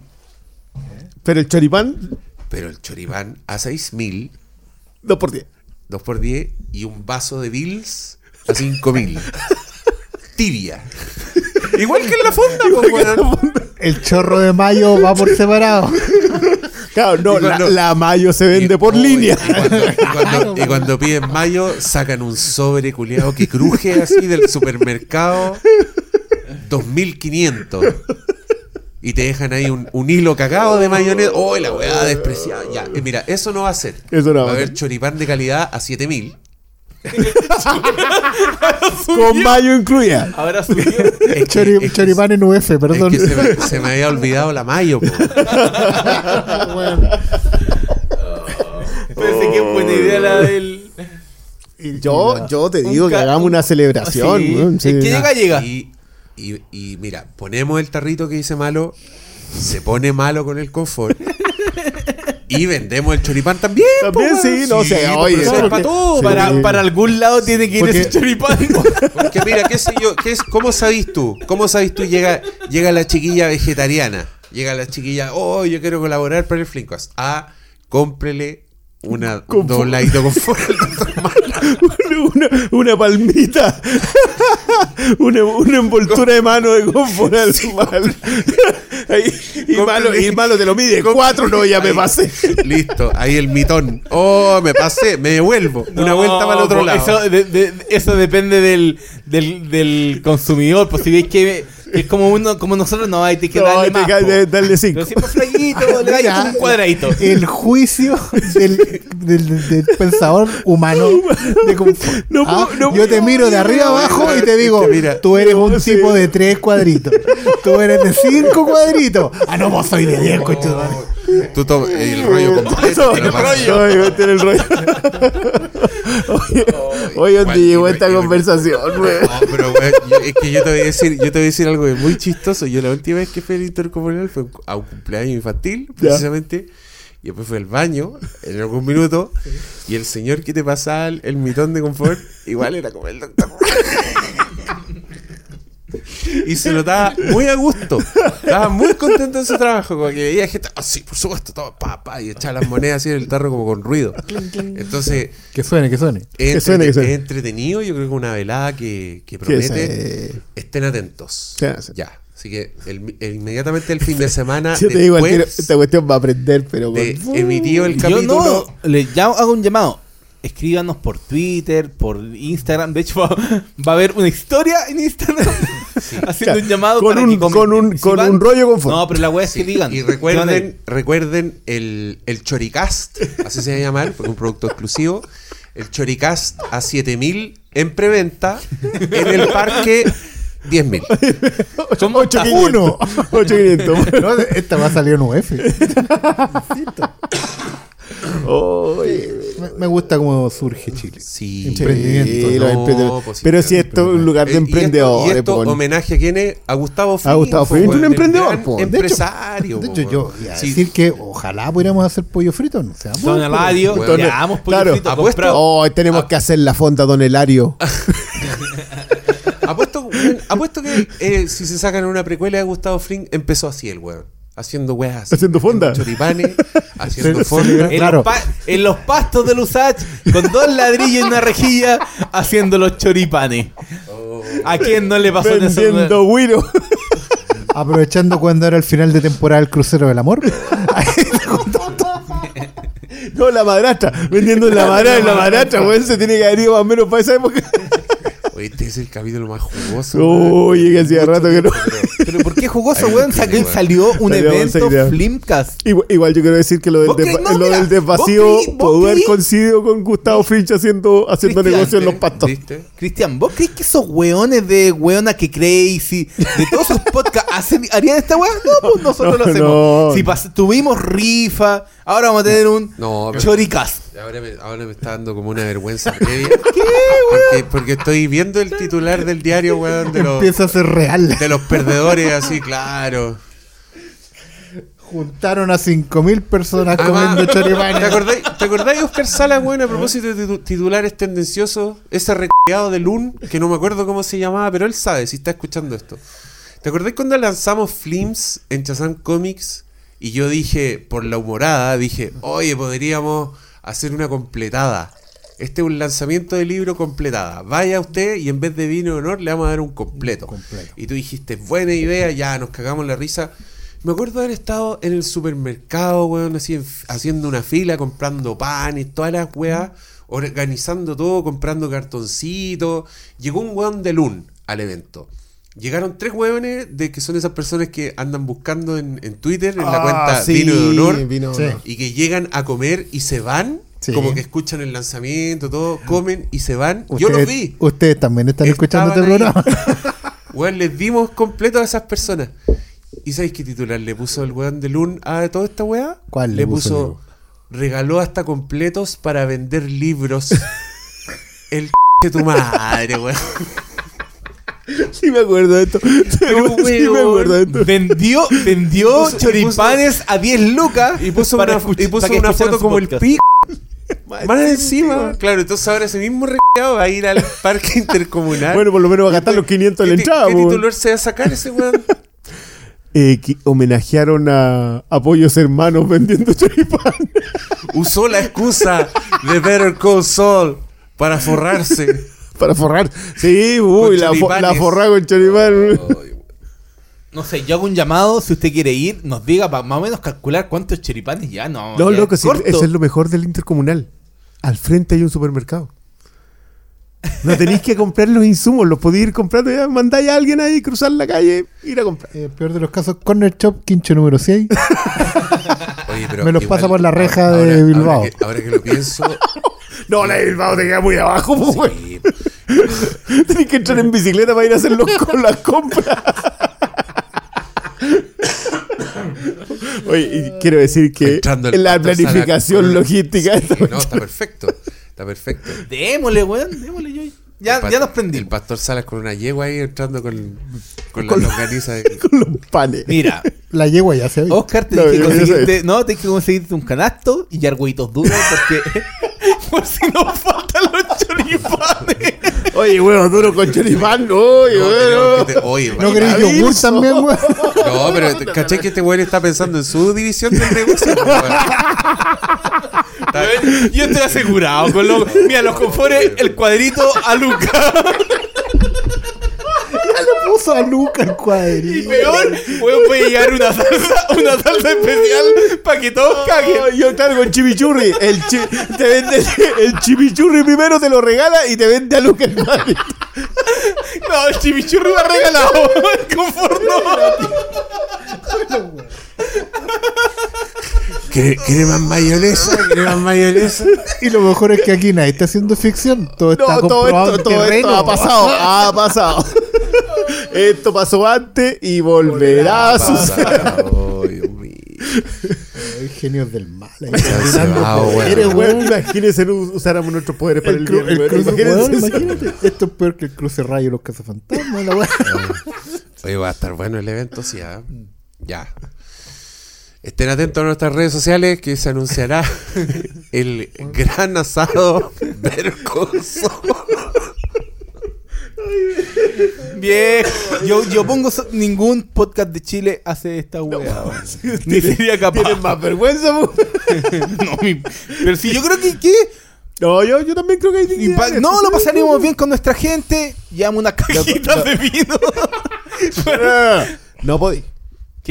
Pero el choripán, Pero el choripán a 6.000, 2 por 10. 2 por 10 y un vaso de Bills a 5.000. Tibia. Igual que en la fonda, pues, weón. El chorro de mayo va por separado. Claro, no, cuando- la, la mayo se vende por línea. Y cuando, y cuando- y cuando piden mayo, sacan un sobre culiado que cruje así del supermercado. 2500. Y te dejan ahí un, un hilo cagado de mayonesa. ¡Oh, la weá despreciada! Ya, eh, mira, eso no va a ser. Eso no va va a haber choripán de calidad a 7000. Con mayo incluida. Ahora subió. Es que- Chori- es que- choripán en UF, es perdón. que se, me, se me había olvidado la mayo. po. Bueno, Parece que es buena idea la del. Y- Yo, yo te Un digo que ca- hagamos una celebración. Sí. weón, sí. que llega, llega. Y, y- y mira, ponemos el tarrito que dice malo, se pone malo con el confort. y vendemos el choripán también. También po, sí, no sé, oye, para todo. sí. para, para algún lado tiene que ir Porque- ese choripán. Porque mira, qué sé yo, qué es, ¿cómo sabís tú? ¿Cómo sabís tú? Llega, llega la chiquilla vegetariana. Llega la chiquilla, oh, yo quiero colaborar para el Flinkcast. Ah, cómprele una Confort. dobladito con forma. una, una palmita. una, una envoltura de mano de confort al mal. Ahí, y, malo, y malo te lo mide. Cuatro, no, ya me pasé. Listo, ahí el mitón. Oh, me pasé, me devuelvo. Una vuelta para el otro lado. Eso, de- de- eso depende del, del, del consumidor. Pues si veis que, que es como uno como nosotros, no hay que No, darle te más. po. de- darle cinco. Pero le dais como un cuadradito. El juicio del, del- del pensador humano de confort. No Ah, puedo- no yo te miro de arriba abajo y te digo, que mira, tú eres un tipo de tres cuadritos. Tú eres de cinco cuadritos. Ah, no, vos soy de diez, coche. Tú to- el rollo completo. te lo pasas. Ay, voy a tener el rollo. Oye, oye, ¿dónde llegó esta conversación, güey? No, pero yo- es que yo te voy a decir, yo te voy a decir algo muy chistoso. Yo la última vez que fui al intercomunal fue a un cumpleaños infantil, Ya. precisamente. Y después fui al baño en algún minuto. Y el señor que te pasaba el, el mitón de confort, igual era como el doctor. Y se notaba muy a gusto. Estaba muy contento en su trabajo. Como que veía gente, ah, sí, por supuesto, todo, pa, pa, y echaba las monedas así en el tarro como con ruido. Entonces, Que suene, que suene. es, Que suene, que suene. es entretenido. Yo creo que una velada que, promete. Estén atentos. Sí. Ya. Así que el- el- inmediatamente el fin de semana. Yo te digo, esta cuestión va a aprender, pero de con- emitido el Yo capítulo. no, le ya hago un llamado. Escríbanos por Twitter, por Instagram. De hecho, va, va a haber una historia en Instagram haciendo Claro, un llamado con para un- que con un- Si con van- un rollo con. No, pero la wea es que digan. Y ¿Qué van a recuerden, recuerden el, el Choricast, así se va a llamar, porque es un producto exclusivo. El Choricast a 7000 en preventa en el parque 10000. Somos Ocho ta- quinientos. Ocho quinientos. No, esta va a salir en UF. Oye, Me, me gusta cómo surge Chile. Sí, Emprendimiento. sí, No, emprendedores. pues sí, Pero si esto es un lugar de Eh, y esto- emprendedores. Y esto, po. homenaje a quién es? A Gustavo Fring. Gustavo po, Fring, weón, un emprendedor, gran po. De hecho- Empresario. De hecho, yo weón. iba a Sí. decir que ojalá pudiéramos hacer pollo frito. No seamos Don Eladio, Bueno, pollo claro, frito apuesto-. Oh, tenemos que hacer la fonda Don Elario. Apuesto, apuesto que eh, si se sacan una precuela de Gustavo Fring, empezó así el weón. Haciendo weas. Haciendo fonda. Choripanes, haciendo fonda. En, Claro. los pa- en los pastos de Lusach, con dos ladrillos y una rejilla, haciendo los choripanes. ¿A quién no le pasó? Vendiendo güiro. Aprovechando cuando era el final de temporada del crucero del amor. No, la madrastra. Vendiendo la madrastra. La madrastra, weón, se tiene que haber ido más o menos para esa época. Oye, este es el capítulo más jugoso. Oye, que hacía rato que no. ¿Pero por qué jugoso, weón? Salió, un evento. Flimcast. Igual, yo quiero decir que lo del, desvacío pudo haber coincidido con Gustavo Frinch haciendo, haciendo negocio en los pastos. Cristian, ¿vos crees que esos weones de weona que crazy, de todos esos podcasts, harían esta weá? No, pues nosotros No, lo hacemos. Si tuvimos rifa, ahora vamos a tener un choricast. Ahora me, ahora me está dando como una vergüenza previa. Porque, porque estoy viendo el titular del diario, weón, de los, Empieza a ser real. de los perdedores, así, claro. Juntaron a 5.000 personas Además, comiendo ¿te choripanes. acordáis, ¿Te acordáis, Oscar Sala, weón, a propósito de titu- titulares tendenciosos? Ese recueado de Lun, que no me acuerdo cómo se llamaba, pero él sabe si está escuchando esto. ¿Te acordáis cuando lanzamos Flims en Chazán Comics? Y yo dije, por la humorada, dije, oye, podríamos hacer una completada. Este es un lanzamiento de libro completada. Vaya usted y en vez de vino de honor le vamos a dar un completo. completo. Y tú dijiste, buena idea, ya nos cagamos la risa. Me acuerdo haber estado en el supermercado, weón, así en- haciendo una fila, comprando pan y todas las weas, organizando todo, comprando cartoncitos. Llegó un weón de Lun al evento. Llegaron tres hueones de que son esas personas que andan buscando en, en Twitter, en la Ah, cuenta sí, Vino de Honor, vino Sí. y que llegan a comer y se van, Sí. como que escuchan el lanzamiento, todo, comen y se van. Yo los vi. Ustedes también están escuchando este ahí. programa. Weón, les dimos completo a esas personas. ¿Y sabéis qué titular le puso el weón de Lun a toda esta weá? ¿Cuál le le puso, puso? Regaló hasta completos para vender libros. El de tu madre, weón. Sí me acuerdo de esto. sí me acuerdo de esto. Vendió, vendió puso- choripanes a 10 lucas Y puso para una, escuch- y puso para que una escucharan foto como el pico. Más encima. Claro, entonces ahora ese mismo requeado va a ir al parque intercomunal. Bueno, por lo menos va a gastar los 500 de ¿Qué, la entrada. ¿Qué titular se va a sacar ese weón? Eh, que homenajearon a Apoyos Hermanos vendiendo choripán. Usó la excusa de Better Call Saul para forrarse. Para forrar. Sí, uy, la, la forrada con choripán. No sé, yo hago un llamado, si usted quiere ir, nos diga para más o menos calcular cuántos choripanes ya, no. No, ya loco, es sí, eso es lo mejor del intercomunal. Al frente hay un supermercado. No tenéis que comprar los insumos, los podéis ir comprando. Ya mandáis a alguien ahí, cruzar la calle, ir a comprar. Eh, peor de los casos, Corner Shop, quincho número 6. Oye, pero Me los igual, pasa por la reja ahora- de ahora Bilbao. que- Ahora que, lo pienso. No, la de Bilbao te queda muy abajo, pues, güey. sí, Tenés que entrar en bicicleta para ir a hacer los, con las compras. Oye, y quiero decir que la planificación logística. sí, no, está perfecto. Está perfecto. Démosle, weón, démosle yo. Ya, El ya nos El prendimos. pastor Salas con una yegua ahí entrando con, con, Con- la longaniza. de- con los panes. Mira, La yegua ya se oye. Oscar, que yo- yo conseguirte, no, tenés que conseguirte un canasto y argüitos duros porque por si nos faltan los choripanes. Oye, huevo duro con choripán. Oye, No, que te- oye, ¿No queréis Aviso. yogur también, weón? No, pero te- caché que este weón está pensando en su división del negocio. Está- Yo estoy asegurado con los, mira, los conformes, el cuadrito a Luca. Ya le puso a Luca el Y cuadrito. peor, weón, puede llegar una salsa, una salsa especial para que todos caguen. Oh, yo traigo el chimichurri. El chi- te vende el chimichurri primero, te lo regala y te vende a Lucas Madrid. No, el chimichurri ha regalado. El confort no. ¿Quiere, más mayonesa? ¿Quiere más mayonesa? Y lo mejor es que aquí nadie está haciendo ficción. Todo está No, todo comprobado esto, todo terreno. esto ha pasado. Ha pasado. Esto pasó antes y volverá a suceder. Ay, Dios mío. Ay, genios del mal. cebado, weón. imagínense us- usáramos nuestros poderes para El, bien. el Imagínense imagínate. Esto es peor que el cruce rayo y los cazafantasmas. La. Oye, va a estar bueno el evento, sí. ¿ah? Ya. Estén atentos a nuestras redes sociales que se anunciará el gran asado Vercoso. Viejo, yo, yo pongo so- ningún podcast de Chile hace esta weá. Ni sería capaz. Tienen más vergüenza, po. No, mi- pero si yo creo que, ¿qué? No, yo, yo también creo que hay Y pa- no, lo pasaríamos bien con nuestra gente. Llevamos unas cajitas de vino. No, no, no. No podí.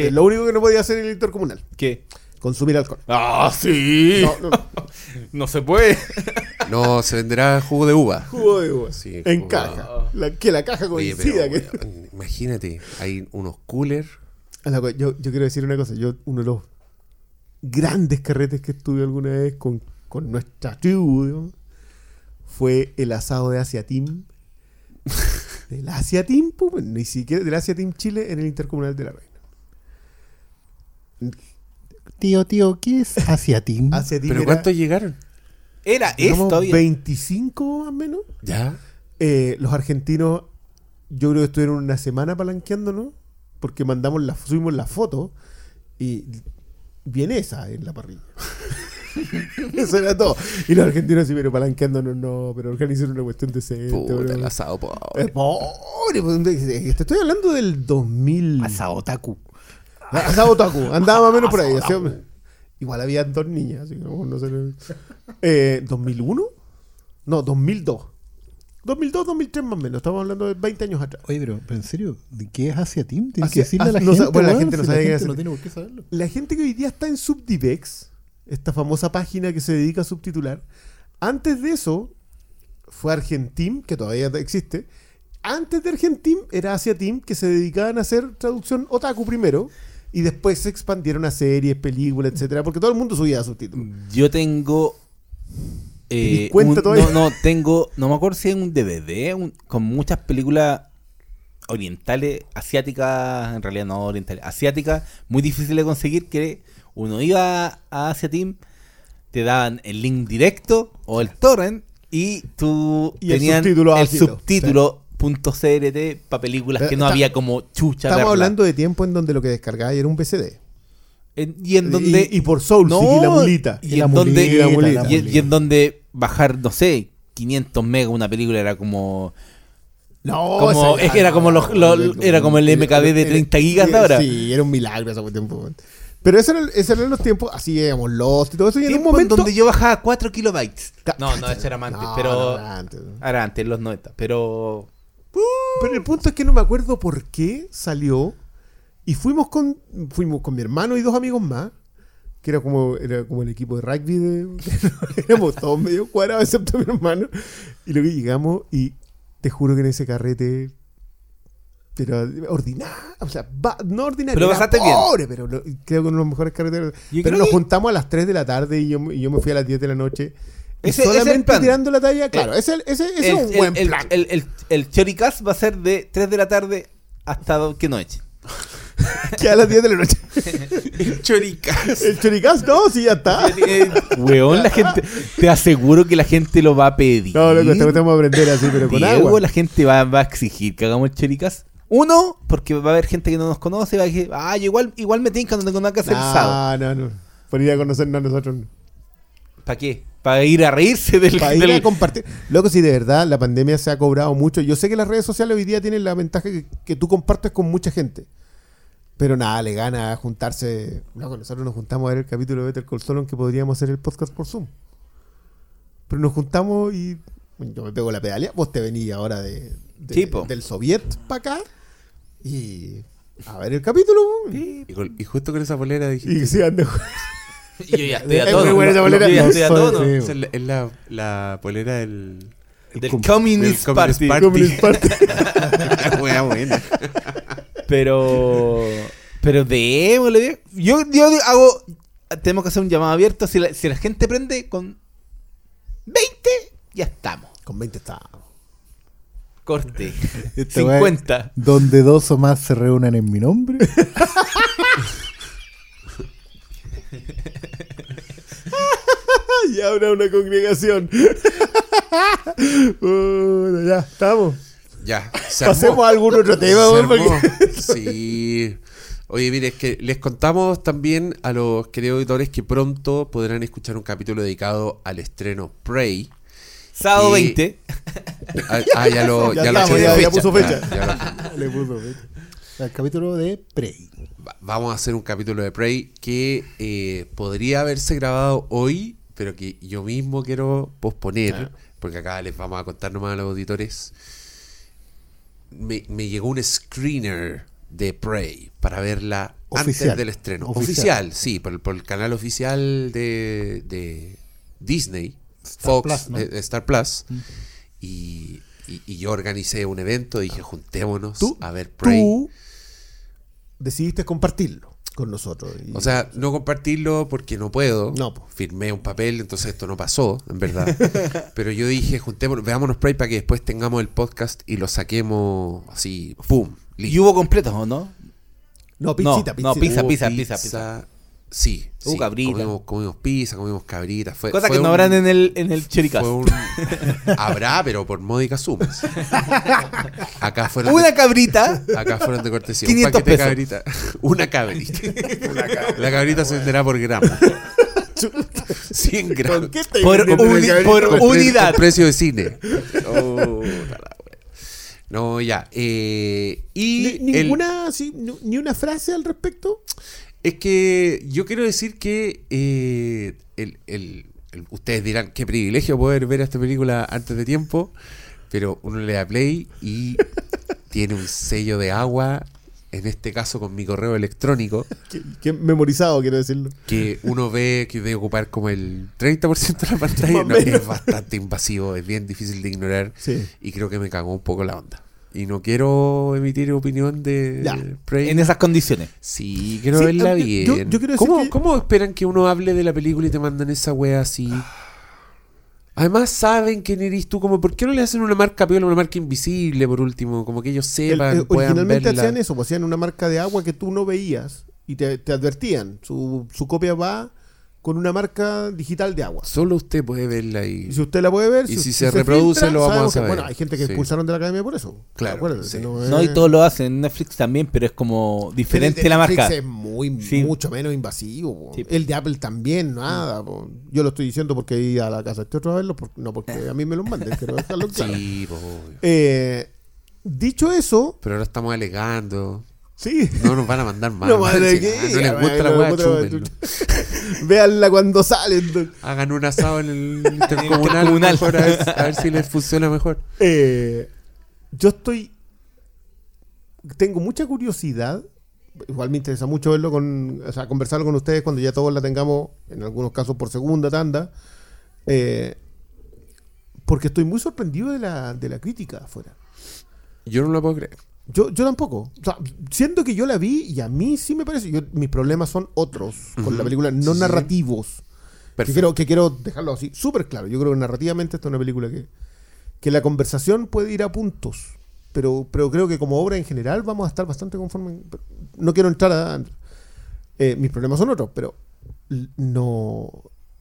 ¿Qué? Lo único que no podía hacer el intercomunal. ¿Qué? Consumir alcohol. Ah, sí. No, no. No se puede. No, se venderá jugo de uva. Jugo de uva. Sí, en jugo. caja. La, que la caja Oye, coincida. pero, que- weón, imagínate, hay unos coolers. Co- Yo, yo quiero decir una cosa. Yo, uno de los grandes carretes que estuve alguna vez con, con nuestra tribu digamos, fue el asado de Asia Team. del Asia Team, pues, ni siquiera del Asia Team Chile en el Intercomunal de la Reina. Tío, tío, ¿qué es Asia Team? Asia Team ¿Pero era, cuántos llegaron? Era esto. bien. 25 más o menos. Ya. Eh, los argentinos, yo creo que estuvieron una semana palanqueándonos porque mandamos la, subimos la foto y vienesa en la parrilla. Eso era todo. Y los argentinos sí, pero palanqueándonos no, pero organizaron una cuestión decente. Puta, el asado, pobre. Eh, pobre, pues, te estoy hablando del 2000. Asao Taku. Asado Otaku, andaba más o menos por ahí. así, igual había dos niñas, así que no, sé. Eh, ¿2001? No, 2002. 2002, 2003 más o menos. Estamos hablando de 20 años atrás. Oye, pero, pero en serio, ¿de qué es Asia Team? Tienes que decirle a la no gente. bueno, la gente no si sabe qué gente no tiene por qué saberlo. La gente que hoy día está en Subdivex, esta famosa página que se dedica a subtitular, antes de eso fue Argentim, que todavía existe. Antes de Argentim era Asia Team, que se dedicaban a hacer traducción otaku primero. Y después se expandieron a series, películas, etcétera, porque todo el mundo subía subtítulos. Yo tengo. ¿Te Eh, cuenta un- todavía? no, no, tengo. No me acuerdo si es un DVD un- con muchas películas orientales, asiáticas, en realidad no orientales, asiáticas, muy difícil de conseguir. Que uno iba a Asia Team, te daban el link directo o el torrent Y tú Y el tenían subtítulo el subtítulo punto .crt para películas que no Está- había como chucha. Estamos verla. hablando de tiempo en donde lo que descargaba era un PCD. En- y en donde y, y por Soul No, y la mulita. y Y la en donde mulita, la mulita. y, en- y en donde bajar no sé 500 megas una película era como No, Como- esa- es que era como los- los- era como el MKB de 30 gigas de ahora. Sí, era un milagro ese tiempo. Pero ese era, ese eran los tiempos, así digamos, Lost y todo eso. Y en un tiempo en momento. donde yo bajaba 4 kilobytes. No, no, eso era antes, No, pero no, era antes. era antes, en los 90, pero Pero el punto es que no me acuerdo por qué salió. Y fuimos con fuimos con mi hermano y dos amigos más. Que era como, era como el equipo de rugby. De, éramos todos medio cuadrados, excepto mi hermano. Y luego llegamos y te juro que en ese carrete. Pero ordinario, o sea, va- no ordinario. Pero era pasaste bien. pobre, pero lo- creo que uno de los mejores carreteros. Pero nos que- juntamos a las 3 de la tarde y yo, y yo me fui a las 10 de la noche. Ese- ese es el solamente plan. tirando la talla, claro, ese, ese, ese el, es un buen el, plan. el, el, el Choricast va a ser de 3 de la tarde hasta que noche. que a las 10 de la noche. Choricas. El choricaz, no, sí, ya está. Eh, Weón, la gente, te aseguro que la gente lo va a pedir. No, loco, te tenemos que aprender así, pero con Diego, agua. la gente va, va a exigir que hagamos el Choricast. Uno, porque va a haber gente que no nos conoce, va a decir, ah, yo igual, igual me tinca, no tengo nada que hacer el sábado. No, no, no. Por ir a conocernos a nosotros. ¿Para qué? Para ir a reírse del, Para ir del- a compartir. Loco, si de verdad la pandemia se ha cobrado mucho. Yo sé que las redes sociales hoy día tienen la ventaja que, que tú compartes con mucha gente. Pero nada, le gana juntarse. Loco, nosotros nos juntamos a ver el capítulo de Better Call Saul, que podríamos hacer el podcast por Zoom. Pero nos juntamos y yo me pego la pedalea. Vos te venís ahora de, de- del Soviet para acá y a ver el capítulo. Y, justo con esa polera dije. Y sí, ande- Y yo ya estoy a Es tono. muy buena esa bolera. Yo ya estoy a tono. sí. Esa es la, es la, la polera del. Del Com- Communist del Communist Party. Party. Communist Party. La wea buena. Pero. Pero démosle. de- Yo, yo hago. Tenemos que hacer un llamado abierto. Si la, si la gente prende con 20, ya estamos. Con 20 está. Corte. Esta weá- 50. Donde dos o más se reúnen en mi nombre. Y habrá una congregación. Puta, ya, estamos. Ya. se armó. Pasemos a algún otro tema, Se weón, armó. porque- Sí. Oye, mire, es que les contamos también a los queridos auditores que pronto podrán escuchar un capítulo dedicado al estreno Prey. Sábado Y- 20. Ah, ah, ya lo, Ya ya lo estamos, puso ya- ya puso fecha. Ya- ya lo- Le puso fecha. El capítulo de Prey. Va- Vamos a hacer un capítulo de Prey que eh, podría haberse grabado hoy, pero que yo mismo quiero posponer, Ah. porque acá les vamos a contar nomás a los auditores. Me, me llegó un screener de Prey para verla Oficial. antes del estreno. Oficial. Oficial, sí, por, el- por el canal oficial de, de Disney, Star Fox, Plus, ¿no? eh, Star Plus. Y, y- y yo organicé un evento, dije, juntémonos Tú- a ver Prey. Tú decidiste compartirlo con nosotros. y- O sea, no compartirlo porque no puedo. No, po. Firmé un papel, entonces esto no pasó, en verdad. Pero yo dije, juntémonos, veámonos Prey para que después tengamos el podcast y lo saquemos así, ¡pum! ¿Y Listo. hubo completos o no? no, pizzita, no, pizzita. pizza, Hubo pizza, pizza, Sí, Hubo sí. cabrita. Comimos, comimos pizza, comimos cabrita. Fue, Cosa fue que no un- habrán en el, en el fue un- Habrá, pero por módicas sumas. Acá fueron Una de, cabrita. acá fueron de cortesía. 500 un paquete de pesos. cabrita. Una cabrita. La cabrita se venderá por gramo. 100 gramos. ¿Con qué te Por uni- por unidad. precio de cine. Oh, no, ya. eh, y Ni, ninguna, ni, ni una frase al respecto. Es que yo quiero decir que eh, el- el- el- ustedes dirán qué privilegio poder ver esta película antes de tiempo, pero uno le da play y tiene un sello de agua, en este caso con mi correo electrónico, Que, que memorizado, quiero decirlo. que uno ve que debe ocupar como el 30% de la pantalla. No, es bastante invasivo, es bien difícil de ignorar Sí. y creo que me cagó un poco la onda. Y no quiero emitir opinión de Ya. Prey. En esas condiciones. Sí, quiero Sí, verla yo- bien. yo- yo quiero decir ¿Cómo, que- cómo esperan que uno hable de la película y te mandan esa wea así? Además saben quién eres tú, como ¿por qué no le hacen una marca piola, una marca invisible por último? Como que ellos El- sepan, eh, puedan originalmente verla. hacían eso, pues hacían una marca de agua que tú no veías y te, te advertían. Su, su copia va con una marca digital de agua. Solo usted puede verla Y ahí. si usted la puede ver, Y si se reproduce, filtra, lo vamos a que, saber. Bueno, hay gente que Sí. expulsaron de la academia por eso. Claro, sí. no, y todos lo hacen en Netflix también, pero es como diferente El de la Netflix marca. Es muy, Sí. mucho menos invasivo. El de Apple también, nada. po. Yo lo estoy diciendo porque iba a la casa de este otro a verlo, por- no porque a mí me los manden, quiero dejarlo claro. Sí, po, obvio. Eh, dicho eso, Pero ahora estamos alegando. Sí. No nos van a mandar más. No, madre que- ah, no les gusta la weá, chúpenlo. Véanla cuando salen. Hagan un asado en el intercomunal, intercomunal. a, ver, a ver si les funciona mejor. Eh, yo estoy. Tengo mucha curiosidad. Igual me interesa mucho verlo con. O sea, conversarlo con ustedes cuando ya todos la tengamos, en algunos casos por segunda tanda. Eh, porque estoy muy sorprendido de la, de la crítica afuera. Yo no lo puedo creer. Yo, yo tampoco. O sea, siento que yo la vi y a mí sí me parece. Yo, mis problemas son otros con la película, no Sí, narrativos. Que quiero, que quiero dejarlo así, súper claro. Yo creo que narrativamente esta es una película que, que la conversación puede ir a puntos. Pero, pero creo que como obra en general vamos a estar bastante conformes. No quiero entrar a. eh, mis problemas son otros, pero no.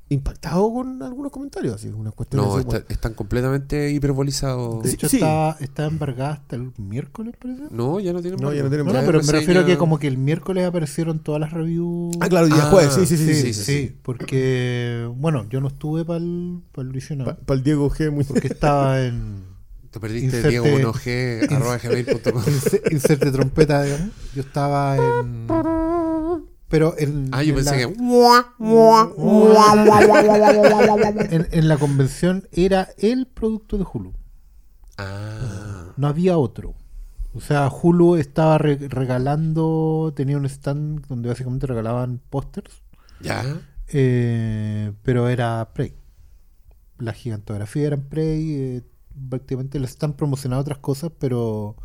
Impactado con algunos comentarios, así, unas cuestiones. No, así, está- bueno. están completamente hiperbolizados. De hecho, sí. está, está embargada hasta el miércoles, parece. No, ya no tienen No, ya no tienen No, no, pero me refiero a que como que el miércoles aparecieron todas las reviews. Ah, claro, y Ah, después, sí, sí, sí. Sí, sí, sí, sí, sí. porque, bueno, yo no estuve para el, el visionado, Para el Diego G, muy porque estaba en Te perdiste Inserte- Diego 1G, arroba gmail.com. inse- inserte trompeta, digamos. Yo estaba en... Pero en, Ah, yo en pensé la, que. en, en la convención era el producto de Hulu. Ah, No había otro. O sea, Hulu estaba re- regalando, tenía un stand donde básicamente regalaban pósters, ya. eh, pero era Prey. La gigantografía era en Prey, eh, prácticamente les están promocionando otras cosas, pero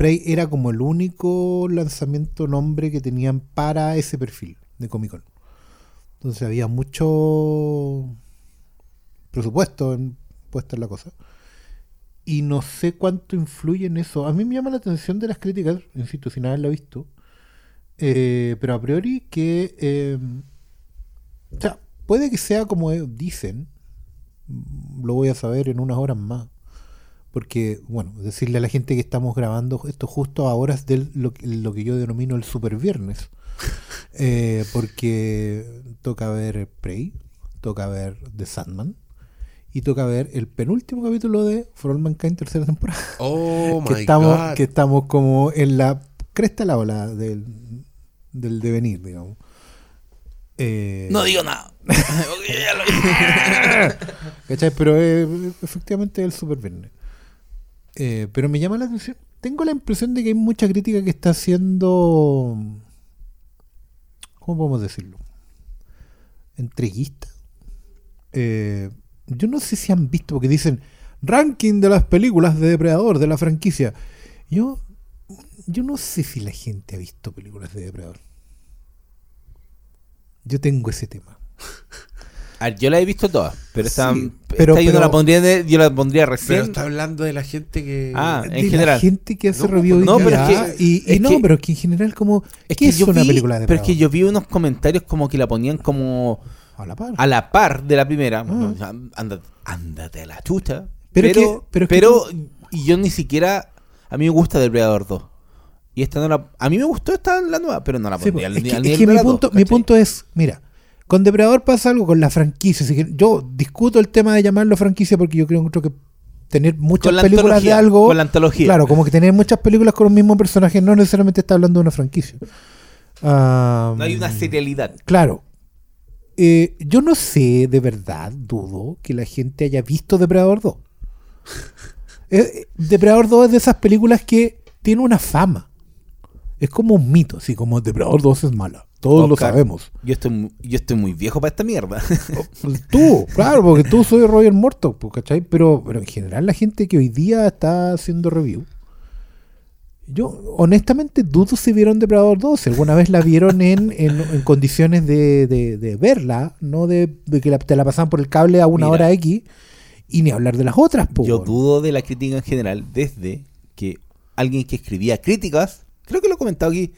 Prey era como el único lanzamiento nombre que tenían para ese perfil de Comic Con. Entonces había mucho presupuesto en puesta en la cosa. Y no sé cuánto influye en eso. A mí me llama la atención de las críticas, insisto, sin haberla visto. eh, pero a priori que... eh, o sea, puede que sea como dicen. Lo voy a saber en unas horas más. Porque, bueno, decirle a la gente que estamos grabando esto justo a horas de lo, que- lo que yo denomino el super viernes. Eh, porque toca ver Prey, toca ver The Sandman y toca ver el penúltimo capítulo de For All Mankind tercera temporada. Oh que, my estamos, god. que estamos como en la cresta de la ola del, del devenir, digamos. Eh, No digo nada. ¿Cachai? Pero eh, efectivamente es el super viernes. Eh, pero me llama la atención. Tengo la impresión de que hay mucha crítica que está haciendo. ¿Cómo podemos decirlo? Entreguista. Eh, yo no sé si han visto, porque dicen ranking de las películas de Depredador de la franquicia. Yo, yo no sé si la gente ha visto películas de Depredador. Yo tengo ese tema. A ver, yo la he visto todas, pero esta, Sí, esta pero- yo, no pero- la pondría de- yo la pondría Pero recién. está hablando de la gente que. Ah, de en la general. gente que hace No, review no, y pero es que- y, y es no, que- pero que en general como Es ¿qué que es yo una vi, película de pero es que yo vi unos comentarios como que la ponían como a la par. a la par de la primera. Ah. Ándate, ándate a la chucha. Pero Pero, que- pero pero, es que y yo ni siquiera a mí me gusta Depredador 2. Y esta no la a mí me gustó esta la nueva, pero no la Sí, pondría pues, al, es ni- que, al es nivel que de mi dos, punto, mi ¿cachai? punto es, mira, con Depredador pasa algo con la franquicia. así que yo discuto el tema de llamarlo franquicia porque yo creo que tener muchas películas de algo. con la antología. Claro, como que tener muchas películas con los mismos personajes no necesariamente está hablando de una franquicia. Ah, No hay una serialidad. Claro. Eh, yo no sé, de verdad, dudo que la gente haya visto Depredador 2. Eh, Depredador 2 es de esas películas que tiene una fama. Es como un mito, así como Depredador 2 es mala. Todos Oscar, lo sabemos. Yo estoy, yo estoy muy viejo para esta mierda. Tú, claro, porque tú soy Roger Morton, pues, ¿cachai? Pero, pero en general la gente que hoy día está haciendo review, yo honestamente dudo si vieron Depredador 2, si alguna vez la vieron en, en, en condiciones de, de- de verla, no de, de que la- te la pasaban por el cable a una Mira. hora X, y ni hablar de las otras, pues. Yo dudo de la crítica en general desde que alguien que escribía críticas, creo que lo he comentado aquí,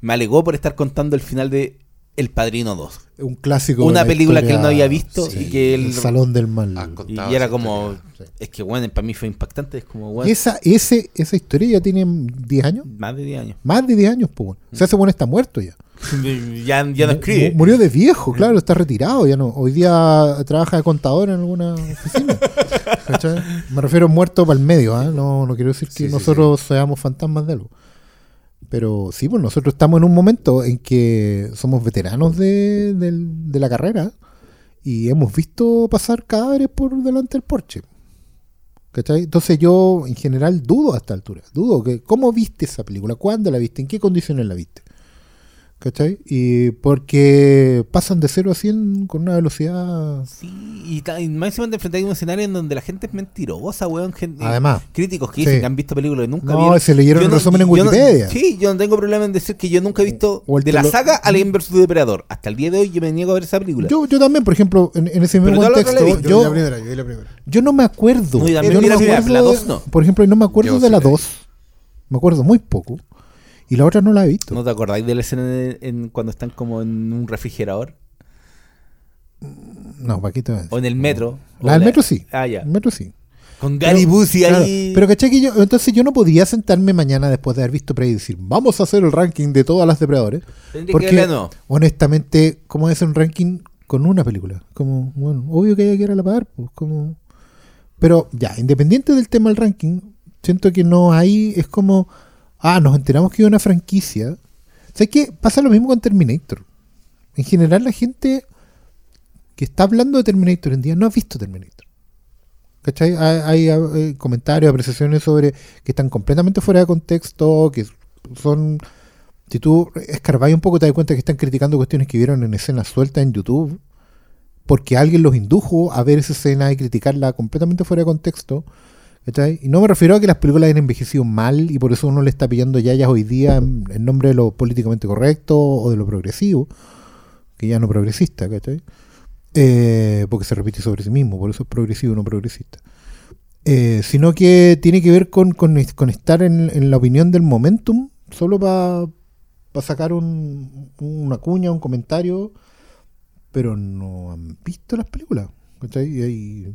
me alegó por estar contando el final de El Padrino 2. Un clásico. Una la película que él no había visto sí, y que El. Salón del Mal. Y, contado y era como... historia. Es que, bueno, para mí fue impactante. Es como, bueno, esa, ese, esa historia ya tiene 10 años. más de 10 años. Más de 10 años, pues. bueno. O sea, ese bueno está muerto ya. ya, ya no escribe. Murió de viejo, claro, está retirado. ya no Hoy día trabaja de contador en alguna oficina. ¿Cachai? Me refiero a muerto para el medio, ¿ah? no, no quiero decir que Sí, sí, nosotros seamos fantasmas de algo. Pero sí, pues nosotros estamos en un momento en que somos veteranos de, de la carrera y hemos visto pasar cadáveres por delante del porche. ¿Cachai? Entonces yo en general dudo a esta altura. Dudo que cómo viste esa película, cuándo la viste, en qué condiciones la viste. ¿Cachai? Y porque pasan de 0 a 100 con una velocidad... Sí, y, y más encima te a un escenario en donde la gente es mentirosa, weón. gente- Además. Críticos que Sí. dicen que han visto películas que nunca No, vieron. se leyeron Yo el resumen en yo no- Wikipedia. sí, yo no tengo problema en decir que yo nunca he visto O el de la telo- saga Alien vs Depredador. Hasta el día de hoy yo me niego a ver esa película. Yo, yo también, por ejemplo, en, en ese mismo Pero contexto, visto. Yo, vi la yo, primera, yo la primera. yo no me acuerdo. No, yo Yo no la me acuerdo la de- dos no. Por ejemplo, no me acuerdo Yo de sí la la vi. 2. Me acuerdo muy poco. Y la otra no la he visto. ¿No te acordáis de la escena en, en- cuando están como en un refrigerador? No, ¿para qué te voy a decir? O en el metro. La del metro sí. Ah, ya. El metro sí. Con Gary Busey claro, ahí. Pero caché que yo, entonces yo no podía sentarme mañana después de haber visto Prey y decir, vamos a hacer el ranking de todas las depredadores. Que Porque, de nuevo. honestamente, ¿cómo es un ranking con una película? Como, bueno, obvio que hay que ir a la par, pues, como... Pero ya, independiente del tema del ranking, siento que no hay, es como, ah, nos enteramos que hay una franquicia. ¿Sabes qué? Pasa lo mismo con Terminator. En general, la gente que está hablando de Terminator en día no ha visto Terminator. ¿Cachai? Hay, hay, eh, comentarios, apreciaciones sobre que están completamente fuera de contexto, que son... Si tú escarbáis un poco te das cuenta que están criticando cuestiones que vieron en escenas sueltas en YouTube, porque alguien los indujo a ver esa escena y criticarla completamente fuera de contexto. ¿Cachai? Y no me refiero a que las películas hayan envejecido mal y por eso uno le está pillando yayas hoy día en, nombre de lo políticamente correcto o de lo progresivo, que ya no progresista, ¿cachai? Eh, porque se repite sobre sí mismo, por eso es progresivo, no progresista. Eh, sino que tiene que ver con, con, estar en, la opinión del momentum, solo para sacar un, una cuña, un comentario, pero no han visto las películas. ¿cachai? Y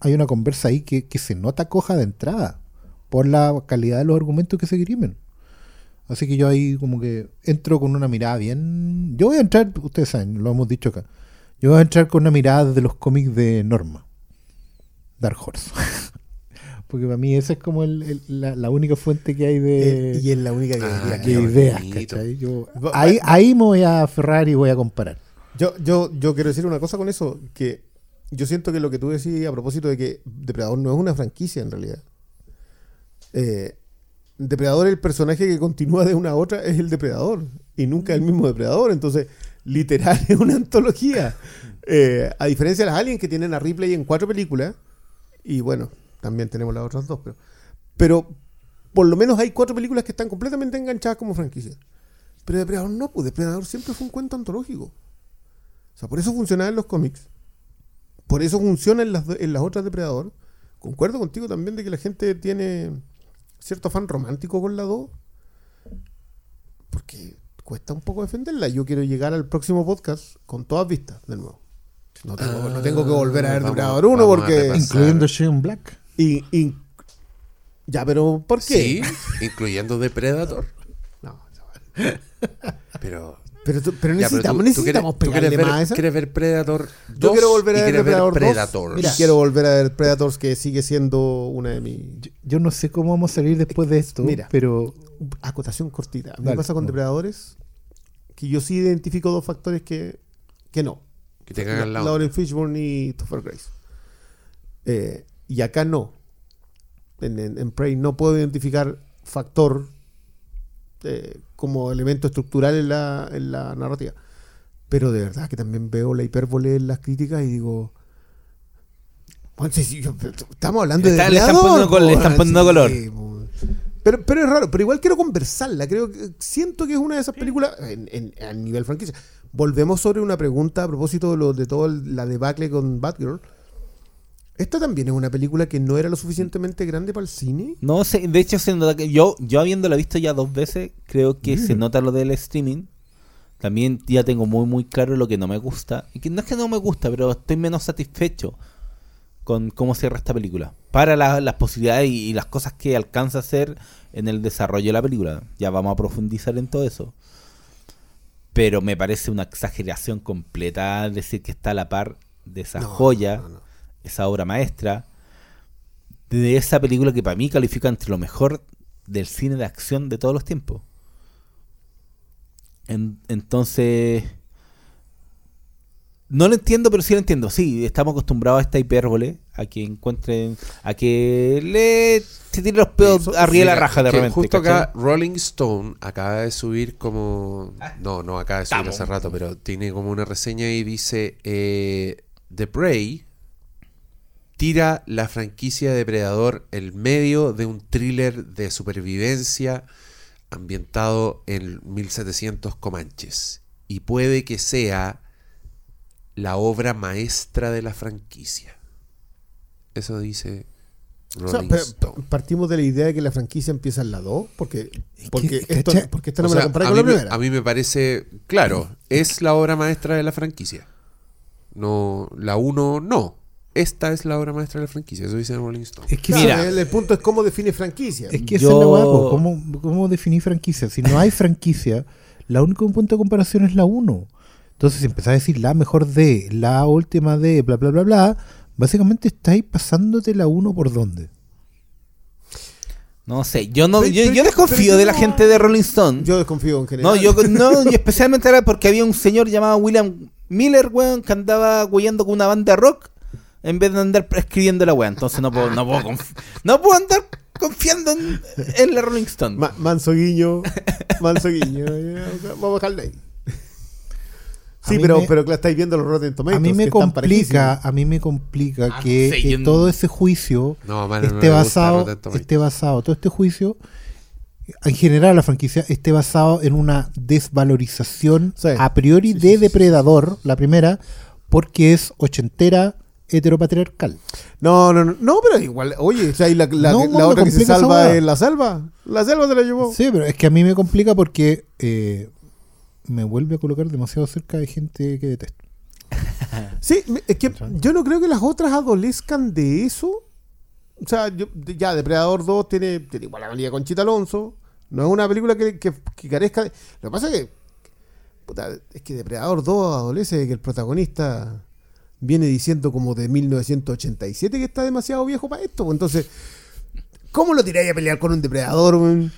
hay, una conversa ahí que, que se nota coja de entrada por la calidad de los argumentos que se escriben. Así que yo ahí como que entro con una mirada bien... Yo voy a entrar, ustedes saben, lo hemos dicho acá. Yo voy a entrar con una mirada de los cómics de Norma. Dark Horse. Porque para mí esa es como el- el- la, la única fuente que hay de, Eh, y es la única que Ah, que- ideas. Yo- ahí, ahí me voy a aferrar y voy a comparar. Yo, yo, yo quiero decir una cosa con eso, que yo siento que lo que tú decís a propósito de que Depredador no es una franquicia en realidad. Eh, Depredador, el personaje que continúa de una a otra, es el Depredador. Y nunca el mismo Depredador. Entonces, literal, es una antología. Eh, a diferencia de las Aliens que tienen a Ripley en cuatro películas. Y bueno, también tenemos las otras dos. Pero, pero por lo menos hay cuatro películas que están completamente enganchadas como franquicia. Pero Depredador no, pues Depredador siempre fue un cuento antológico. O sea, por eso funcionaba en los cómics. Por eso funciona en las, en las otras Depredador. Concuerdo contigo también de que la gente tiene cierto afán romántico con la 2. Porque cuesta un poco defenderla. Yo quiero llegar al próximo podcast con todas vistas de nuevo. No tengo, no tengo que volver a ver Vamos- Depredador 1 vamos a porque... Incluyendo Shane Black. Y, y- ya, pero ¿por qué? Sí, incluyendo Depredator. No, Pero. Pero, tú- pero ya, pero necesitamos, tú- tú necesitamos quieres- tú pegarle quieres ver, más a esa. quieres ver Predator 2 Yo quiero volver a ver Depredador 2. Predators. Mira, quiero volver a ver Predators que sigue siendo una de mis Yo, yo no sé cómo vamos a salir después de esto, Mira. pero acotación cortita. A mí me pasa con no. depredadores que yo sí identifico dos factores que, que no. Que te cagan la onda. Lauren Fishburne y Topher Grace. Eh, y acá no. En, en- en Prey no puedo identificar factor eh, como elemento estructural en la, en la narrativa. Pero de verdad que también veo la hipérbole en las críticas y digo. "Juan, sí, sí, yo- estamos hablando de. Está- le están poniendo le están poniendo color. po. Pero, pero es raro, pero igual quiero conversarla. Creo que siento que es una de esas películas en, en- a nivel franquicia. Volvemos sobre una pregunta a propósito de, lo, de toda la debacle con Batgirl. ¿Esta también es una película que no era lo suficientemente grande para el cine? No sé, de hecho se nota que yo, yo habiéndola visto ya dos veces, creo que se nota lo del streaming. también ya tengo muy muy claro lo que no me gusta. Y que no es que no me gusta, pero estoy menos satisfecho con cómo cierra esta película. Para la- las posibilidades y, y las cosas que alcanza a hacer en el desarrollo de la película. Ya vamos a profundizar en todo eso. Pero me parece una exageración completa decir que está a la par de esa No, joya, no, no. Esa obra maestra, de esa película que para mí califica entre lo mejor del cine de acción de todos los tiempos. En- entonces, no lo entiendo, pero sí lo entiendo. Sí, estamos acostumbrados a esta hipérbole, a que encuentren, a que le se tiren los pedos arriba de la raja de repente. Justo ¿cachai? acá, Rolling Stone acaba de subir como. No, no acaba de subir Estamos. hace rato, pero tiene como una reseña y dice: eh, The Prey tira la franquicia de Depredador el medio de un thriller de supervivencia ambientado en 1700 Comanches. Y puede que sea la obra maestra de la franquicia. Eso dice O sea, Rolling pero Stone. partimos de la idea de que la franquicia empieza en la 2, porque, porque, que, esto, ¿cachai? porque esta no O me la comparé con me- a mí me parece, claro, es la obra maestra de la franquicia. No, la 1 no. Esta es la obra maestra de la franquicia, eso dice Rolling Stone. Es que, Mira. el, el punto es cómo define franquicia. es que esa es la weá, po. ¿Cómo, ¿Cómo definir franquicia? Si no hay franquicia, la único punto de comparación es la 1. Entonces, si empezás a decir la mejor de, la última de, bla, bla, bla, bla, básicamente estáis pasándote la 1 por dónde. No sé, yo no, Pero- yo, pero yo yo- desconfío pero de la gente de Rolling Stone. Yo desconfío en general. no, yo no, y especialmente era porque había un señor llamado William Miller, weón, que andaba guiando con una banda de rock en vez de andar escribiendo la weá. Entonces no puedo, no puedo, no puedo andar confiando en, en la Rolling Stone. Ma- manso guiño, manso guiño. Vamos a dejarle ahí. Sí, pero, me- pero que la estáis viendo los Rotten Tomatoes. A mí me que complica, a mí me complica Ah, que no- todo ese juicio No, mano, no esté basado, esté basado, todo este juicio, en general la franquicia, esté basado en una desvalorización Sí. a priori Sí, de sí, sí, Depredador, la primera, porque es ochentera heteropatriarcal. No, no, no, no, pero igual, oye, o sea, y la, la, No, la otra que se salva es la selva. La selva se la llevó. Sí, pero es que a mí me complica porque eh, me vuelve a colocar demasiado cerca de gente que detesto. Sí, es que yo no creo que las otras adolezcan de eso. O sea, yo- ya Depredador 2 tiene, tiene igual la valía con Chita Alonso. No es una película que, que- que carezca de... Lo que pasa es que... puta, es que Depredador 2 adolece de que el protagonista viene diciendo como de 1987 que está demasiado viejo para esto. pues, Entonces, ¿cómo lo tiráis a pelear con un depredador?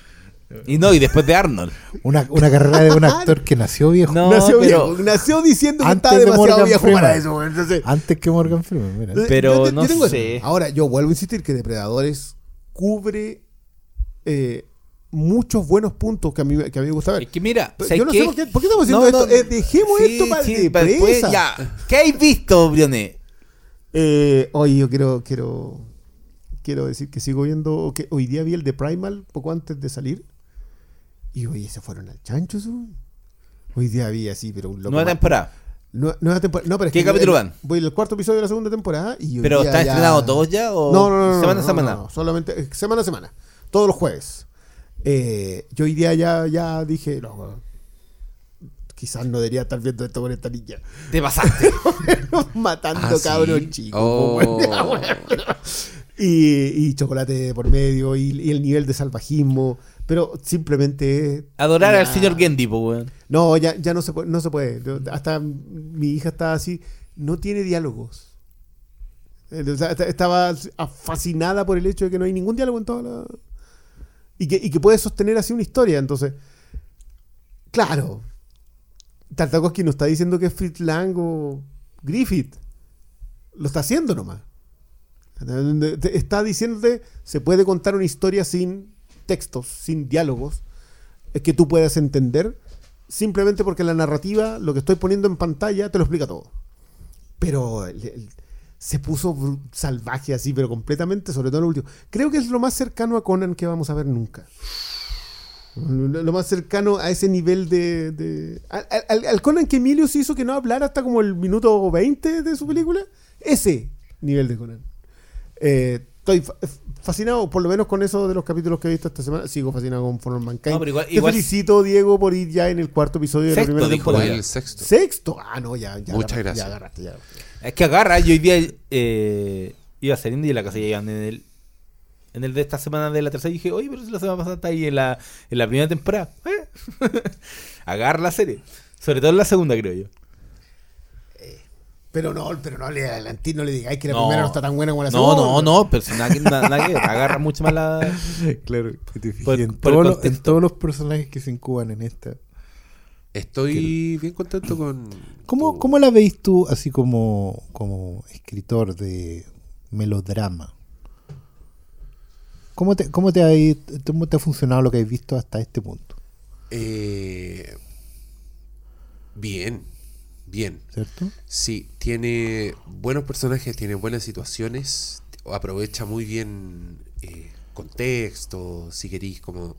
Y no, y después de Arnold. Una, una carrera de un actor que nació viejo No, nació, pero- viejo, nació diciendo que Antes estaba de demasiado Morgan viejo Freeman. para eso. Entonces, antes que Morgan Freeman. mira. Pero no eso. sé. Ahora, yo vuelvo a insistir que Depredadores cubre eh, muchos buenos puntos que a mí, que a mí me gusta ver. Es que mira, Pero ¿sabes yo no qué? sé por qué, ¿por qué estamos haciendo No, esto. no, Eh, dejemos sí, esto para sí, de después, ya. ¿Qué habéis visto, Brionet? Eh, hoy yo quiero, quiero, quiero decir que sigo viendo, que hoy día vi el de Primal poco antes de salir. Y oye, se fueron al chancho. Hoy día vi así, pero un loco. Nueva más- temporada. Nue- Nueva temporada. No, pero es ¿Qué que capítulo van? Voy al cuarto episodio de la segunda temporada. Y hoy ¿Pero día ya- estrenados todos ya o No, no, no, no. semana no, a semana? no, no, solamente eh, semana a semana. Todos los jueves. Eh, yo hoy día ya, ya dije, no, quizás no debería estar viendo esto con esta niña. Te pasaste. Matando Ah, ¿sí? cabros chicos. Oh. y, y chocolate por medio y, y el nivel de salvajismo. Pero simplemente Adorar ya- al señor Gendy, pues. No, ya, ya no se puede. No se puede. Hasta mi hija está así. No tiene diálogos. Eh, o sea, est- estaba fascinada por el hecho de que no hay ningún diálogo en toda la. Y que, y que puede sostener así una historia. Entonces, claro. Tartakovsky no está diciendo que es Fritz Lang o Griffith. Lo está haciendo nomás. Está diciéndote, se puede contar una historia sin textos, sin diálogos, que tú puedas entender, simplemente porque la narrativa, lo que estoy poniendo en pantalla, te lo explica todo. Pero se puso salvaje así, pero completamente, sobre todo en el último. Creo que es lo más cercano a Conan que vamos a ver nunca. Lo lo más cercano a ese nivel de... de- al, Conan que Emilio se hizo que no hablara hasta como el minuto 20 de su película. Ese nivel de Conan. Eh, estoy fa- fascinado, por lo menos con eso de los capítulos que he visto esta semana. Sigo fascinado con For Mankind. No, igual- Te igual- felicito, Diego, por ir ya en el cuarto episodio de Sexto, la primera temporada. El sexto. Sexto. Ah, no, ya. ya Muchas agarraste, gracias. Ya agarraste, ya agarraste. Es que agarra, yo hoy día eh, iba saliendo y en la casa llegan en el en el de esta semana de la tercera y dije, oye, pero si la semana pasada está ahí en la, en la primera temporada. ¿eh? agarra la serie. Sobre todo en la segunda, creo yo. Pero no, pero no le adelantí, no le digáis que la No. primera no está tan buena como la No, segunda. no, no, pero si nada, que- nada, nada que ver, agarra mucho más la... Claro, que te Por- en, por todos los personajes que se incuban en esta. Estoy bien contento con. ¿Cómo, tu- cómo la veis tú así como, como escritor de melodrama? ¿Cómo te, cómo, te ha, cómo te ha funcionado lo que has visto hasta este punto? Eh, bien, bien. ¿Cierto? Sí, tiene buenos personajes, tiene buenas situaciones, aprovecha muy bien eh, contexto, si queréis, como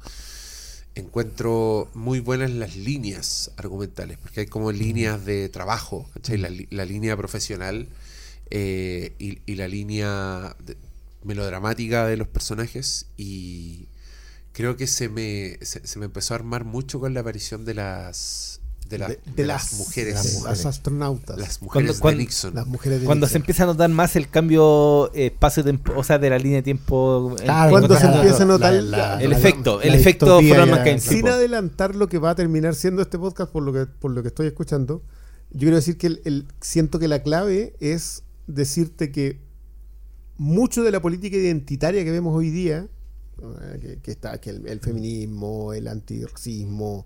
encuentro muy buenas las líneas argumentales, porque hay como líneas de trabajo, ¿cachai? La, línea profesional eh, y, y la línea de- melodramática de los personajes y creo que se me, se, se me empezó a armar mucho con la aparición de las de, la- de, de de las, las, mujeres las, Las mujeres. astronautas. las mujeres cuando- de Nixon. las mujeres de Cuando se empieza a notar más el cambio eh, espacio o sea, de la línea de tiempo. en- Claro, Cuando se empieza a notar la- la- el la- efecto, la el efecto Sin adelantar lo que va a terminar siendo este podcast por lo que, por lo que estoy escuchando, yo quiero decir que el, el- siento que la clave es decirte que mucho de la política identitaria que vemos hoy día, eh, que, que está que el, el feminismo, el antirracismo,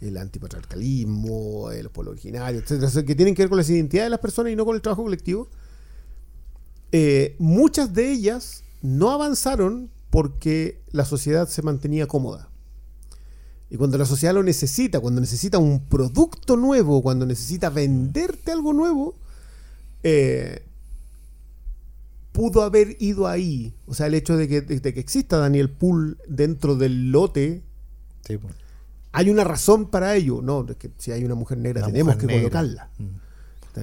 el antipatriarcalismo, el pueblo originario, etcétera, que tienen que ver con las identidades de las personas y no con el trabajo colectivo, eh, muchas de ellas no avanzaron porque la sociedad se mantenía cómoda. Y cuando la sociedad lo necesita, cuando necesita un producto nuevo, cuando necesita venderte algo nuevo, eh, pudo haber ido ahí. O sea, el hecho de que, de- de que exista Daniel Pool dentro del lote, Sí, po. Hay una razón para ello. No, es que si hay una mujer negra tenemos mujer que negra. colocarla. Mm.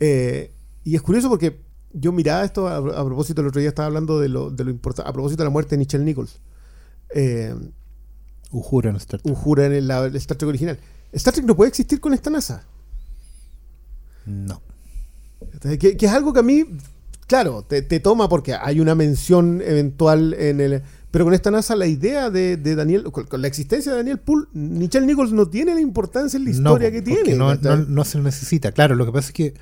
Eh, y es curioso porque yo miraba esto a, a propósito, el otro día estaba hablando de lo, de lo importante, a propósito de la muerte de Nichelle Nichols. Eh, Uhura en Star Trek. Uhura en el, la- el Star Trek original. Star Trek no puede existir con esta NASA. No. Que, que es algo que a mí, claro, te, te toma porque hay una mención eventual en el... Pero con esta NASA la idea de, de Daniel, con, con la existencia de Daniel Poole, Nichelle Nichols no tiene la importancia en la historia No, que tiene. No- no se necesita. Claro, lo que pasa es que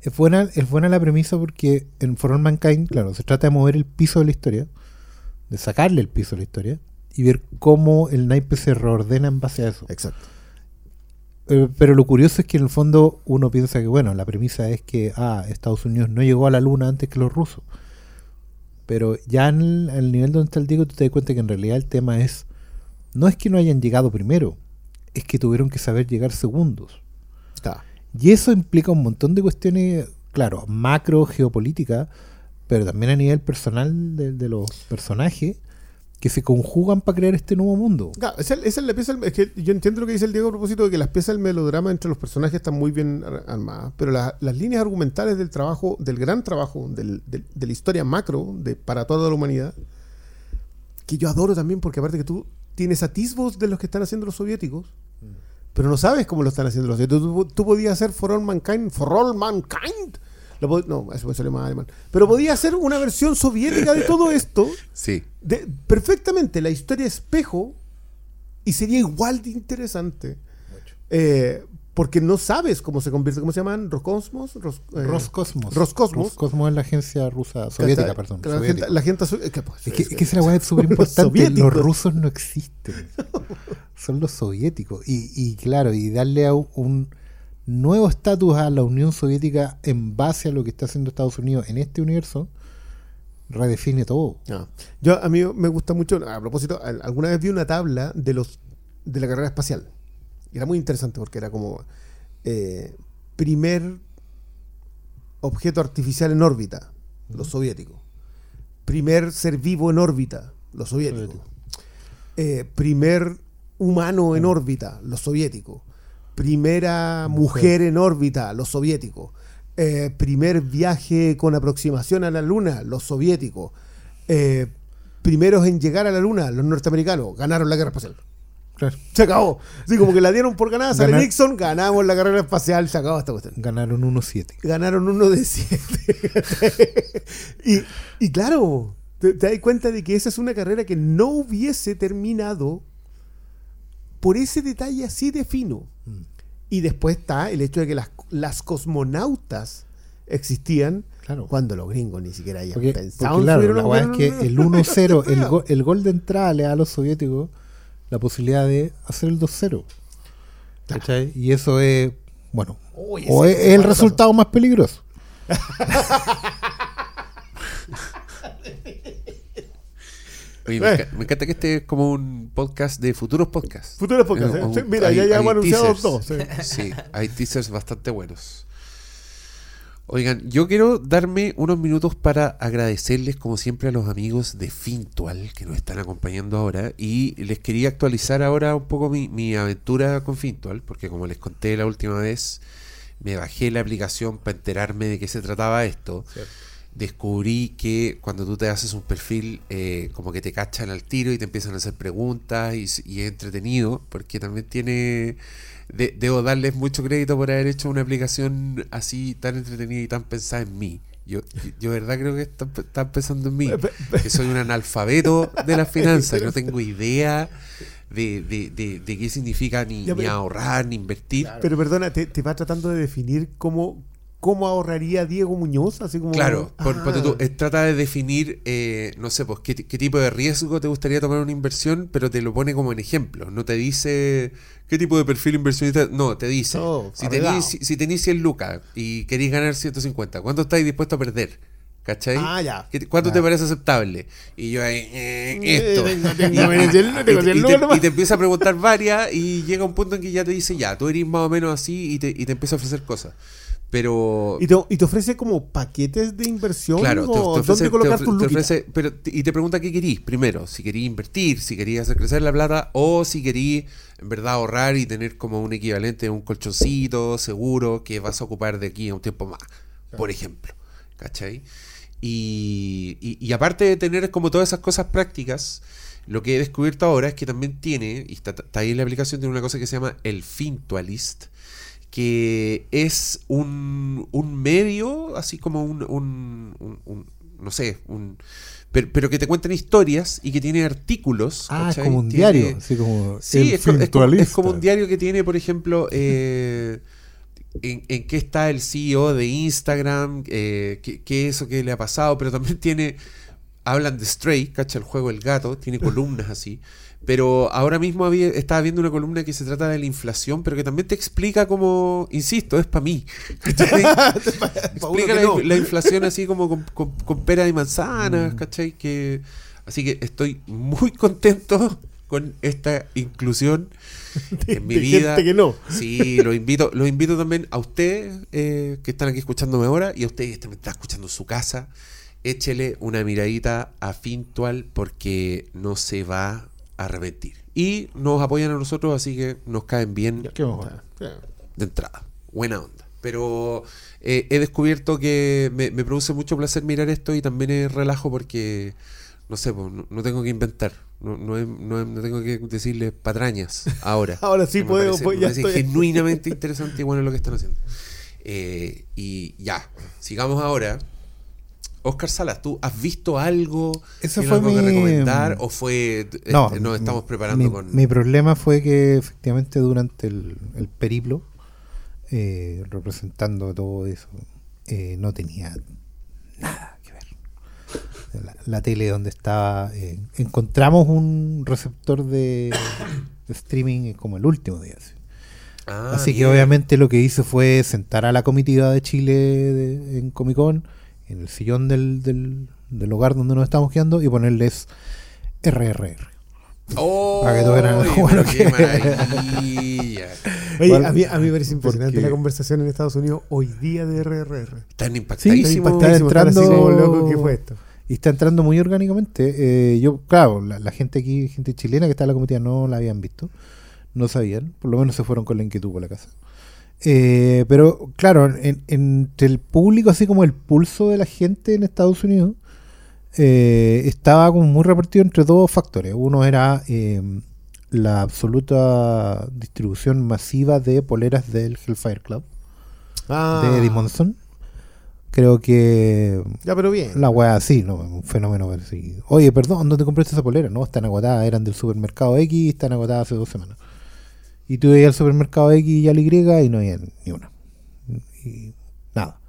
es buena, es buena la premisa porque en For All Mankind, claro, se trata de mover el piso de la historia, de sacarle el piso de la historia y ver cómo el naipe se reordena en base a eso. Exacto. Eh, pero lo curioso es que en el fondo uno piensa que, bueno, la premisa es que ah, Estados Unidos no llegó a la luna antes que los rusos. Pero ya en el, en el nivel donde está el Diego, tú te das cuenta que en realidad el tema es, no es que no hayan llegado primero, es que tuvieron que saber llegar segundos. Está. Y eso implica un montón de cuestiones, claro, macro, geopolítica, pero también a nivel personal de, de los personajes que se conjugan para crear este nuevo mundo. Claro, esa, esa es la pieza. Es que yo entiendo lo que dice el Diego a propósito de que las piezas del melodrama entre los personajes están muy bien ar- armadas, pero la- las líneas argumentales del trabajo, del gran trabajo, del- del- de la historia macro de, para toda la humanidad, que yo adoro también porque aparte que tú tienes atisbos de los que están haciendo los soviéticos, pero no sabes cómo lo están haciendo los soviéticos. Tú, tú podías hacer For All Mankind, For All Mankind. Lo no, eso me sale más alemán. Pero podía hacer una versión soviética de todo esto Sí. de- perfectamente la historia espejo y sería igual de interesante. Eh, porque no sabes cómo se convierte, ¿cómo se llaman? ¿Roscosmos? Ros- eh, Roscosmos. Roscosmos. Roscosmos es la agencia rusa, soviética, perdón. La soviética. gente, la gente asu- que, pues, Es que, es que esa weá es súper importante. Los rusos no existen. Son los soviéticos. Y, y claro, y darle a un, un nuevo estatus a la Unión Soviética en base a lo que está haciendo Estados Unidos en este universo, redefine todo. Ah. Yo a mí me gusta mucho, a propósito, al- alguna vez vi una tabla de los de la carrera espacial. Y era muy interesante porque era como eh, primer objeto artificial en órbita, los soviéticos. Primer ser vivo en órbita, los soviéticos. Soviético. Eh, primer humano en órbita, los soviéticos. Primera mujer, en órbita, los soviéticos. Eh, primer viaje con aproximación a la luna, los soviéticos. Eh, primeros en llegar a la luna, los norteamericanos, ganaron la guerra espacial. Claro. Se acabó. Así como que la dieron por ganada, sale Ganar- Nixon, ganamos la carrera espacial, se acabó esta cuestión. Ganaron 1-7. Ganaron uno de siete. y, y claro, te, te das cuenta de que esa es una carrera que no hubiese terminado por ese detalle así de fino. Mm. Y después está el hecho de que las, las cosmonautas existían Claro. cuando los gringos ni siquiera habían Porque, pensado porque, claro, la weá es que el 1-0, el, go- el gol de entrada le da a los soviéticos la posibilidad de hacer el 2-0. ¿Cachai? Y eso es, bueno, Uy, o es, el resultado más peligroso. Oye, me, enca- me encanta que este es como un podcast de futuros podcasts. Futuros podcasts, Eh, ¿eh? un- Sí, mira, hay- ya llevamos anunciados dos. sí. Sí, hay teasers bastante buenos. Oigan, yo quiero darme unos minutos para agradecerles como siempre a los amigos de Fintual que nos están acompañando ahora y les quería actualizar ahora un poco mi, mi aventura con Fintual porque como les conté la última vez me bajé la aplicación para enterarme de qué se trataba esto. Descubrí que cuando tú te haces un perfil eh, como que te cachan al tiro y te empiezan a hacer preguntas y, es entretenido porque también tiene de- debo darles mucho crédito por haber hecho una aplicación así tan entretenida y tan pensada en mí. Yo, yo de verdad creo que están, están pensando en mí, que soy un analfabeto de las finanzas, que no tengo idea de, de- de- de qué significa ni, Ya, ni pero- ahorrar, ni invertir. Pero perdona, te, te va tratando de definir cómo, cómo ahorraría Diego Muñoz, así como... Claro, por- Ah. tú, trata de definir, eh, no sé, pues qué, ti- qué tipo de riesgo te gustaría tomar una inversión, pero te lo pone como en ejemplo. No te dice qué tipo de perfil inversionista. No, te dice, Oh, si tenés, si, si tenés 100 lucas y queréis ganar 150, ¿cuánto estáis dispuesto a perder? ¿Cachai? Ah, ya. ¿Qué- ¿Cuánto te parece aceptable? Y yo ahí, eh, esto. Eh, nomás. y te empieza a preguntar varias y llega un punto en que ya te dice, ya, tú eres más o menos así y te, y te empieza a ofrecer cosas. Pero... ¿Y te, y te ofrece como paquetes de inversión Claro, te, te ofrece, dónde colocar te ofrece- pero, y te pregunta qué querís primero, si querís invertir, si querís hacer crecer la plata o si querís en verdad ahorrar y tener como un equivalente, un colchoncito seguro que vas a ocupar de aquí a un tiempo más, por ejemplo, ¿cachai? Y, y- y aparte de tener como todas esas cosas prácticas, lo que he descubierto ahora es que también tiene, y está, está ahí en la aplicación, tiene una cosa que se llama el Fintualist, que es un, un medio, así como un, un- no sé, un, pero, pero que te cuentan historias y que tiene artículos. Ah, es como un Tiene- diario. Así como Sí, es, co- es como, es como fintualista. un diario que tiene, por ejemplo, eh, en, en qué está el CEO de Instagram, eh, qué, qué es eso que le ha pasado, pero también tiene, hablan de Stray, cacha el juego El Gato, tiene columnas así. Pero ahora mismo había, estaba viendo una columna que se trata de la inflación, pero que también te explica como, insisto, es para mí. explica la, que no. la inflación así como con, con, con pera y manzanas, Mm. ¿cachai? Que, así que estoy muy contento con esta inclusión en mi de vida. gente que no. Sí, lo invito, lo invito también a ustedes eh, que están aquí escuchándome ahora y a ustedes que me están escuchando en su casa. Échele una miradita a Fintual porque no se va arrepentir. Y nos apoyan a nosotros, así que nos caen bien Qué mejor. de entrada. Buena onda. Pero eh, he descubierto que me, me produce mucho placer mirar esto y también es relajo porque, no sé, pues, no, no tengo que inventar. No, no, no no tengo que decirle patrañas ahora. Ahora sí puedo, parece- pues, ya estoy. genuinamente interesante y bueno lo que están haciendo. Eh, y ya, sigamos ahora. Oscar Salas, ¿tú has visto algo? ¿Tienes fue algo que mi- recomendar? ¿O fue.? eh, No, nos estamos preparando mi, con. mi problema fue que efectivamente durante el, el periplo, eh, representando todo eso, eh, no tenía nada que ver. La, la tele donde estaba, eh, encontramos un receptor de, de streaming como el último día. sí. Ah, Así que obviamente lo que hice fue sentar a la comitiva de Chile de- en Comic Con, en el sillón del, del, del hogar donde nos estamos quedando y ponerles RRR. ¡Oh! Para que como pero lo qué que- maravilla. Oye, a mí, a mí me parece impresionante porque- la conversación en Estados Unidos hoy día de RRR. Están Sí, impactadísimos. está Impactadísimo, estar así entrando- como loco, ¿qué fue esto? Y está entrando muy orgánicamente. Eh, yo, claro, la, la gente aquí, gente chilena que está en la comitiva, no la habían visto. No sabían. Por lo menos se fueron con la inquietud por la casa. Eh, pero, claro, en- entre el público, así como el pulso de la gente en Estados Unidos, eh, estaba como muy repartido entre dos factores. Uno era eh, la absoluta distribución masiva de poleras del Hellfire Club Ah, de Eddie Monson. Creo que Ya, pero bien. la weá así, ¿no? Un fenómeno así. Oye, perdón, ¿dónde compraste esa polera? No, están agotadas, eran del supermercado X, están agotadas hace dos semanas. Y tú ibas al supermercado X y al Y y no había ni una. Y nada.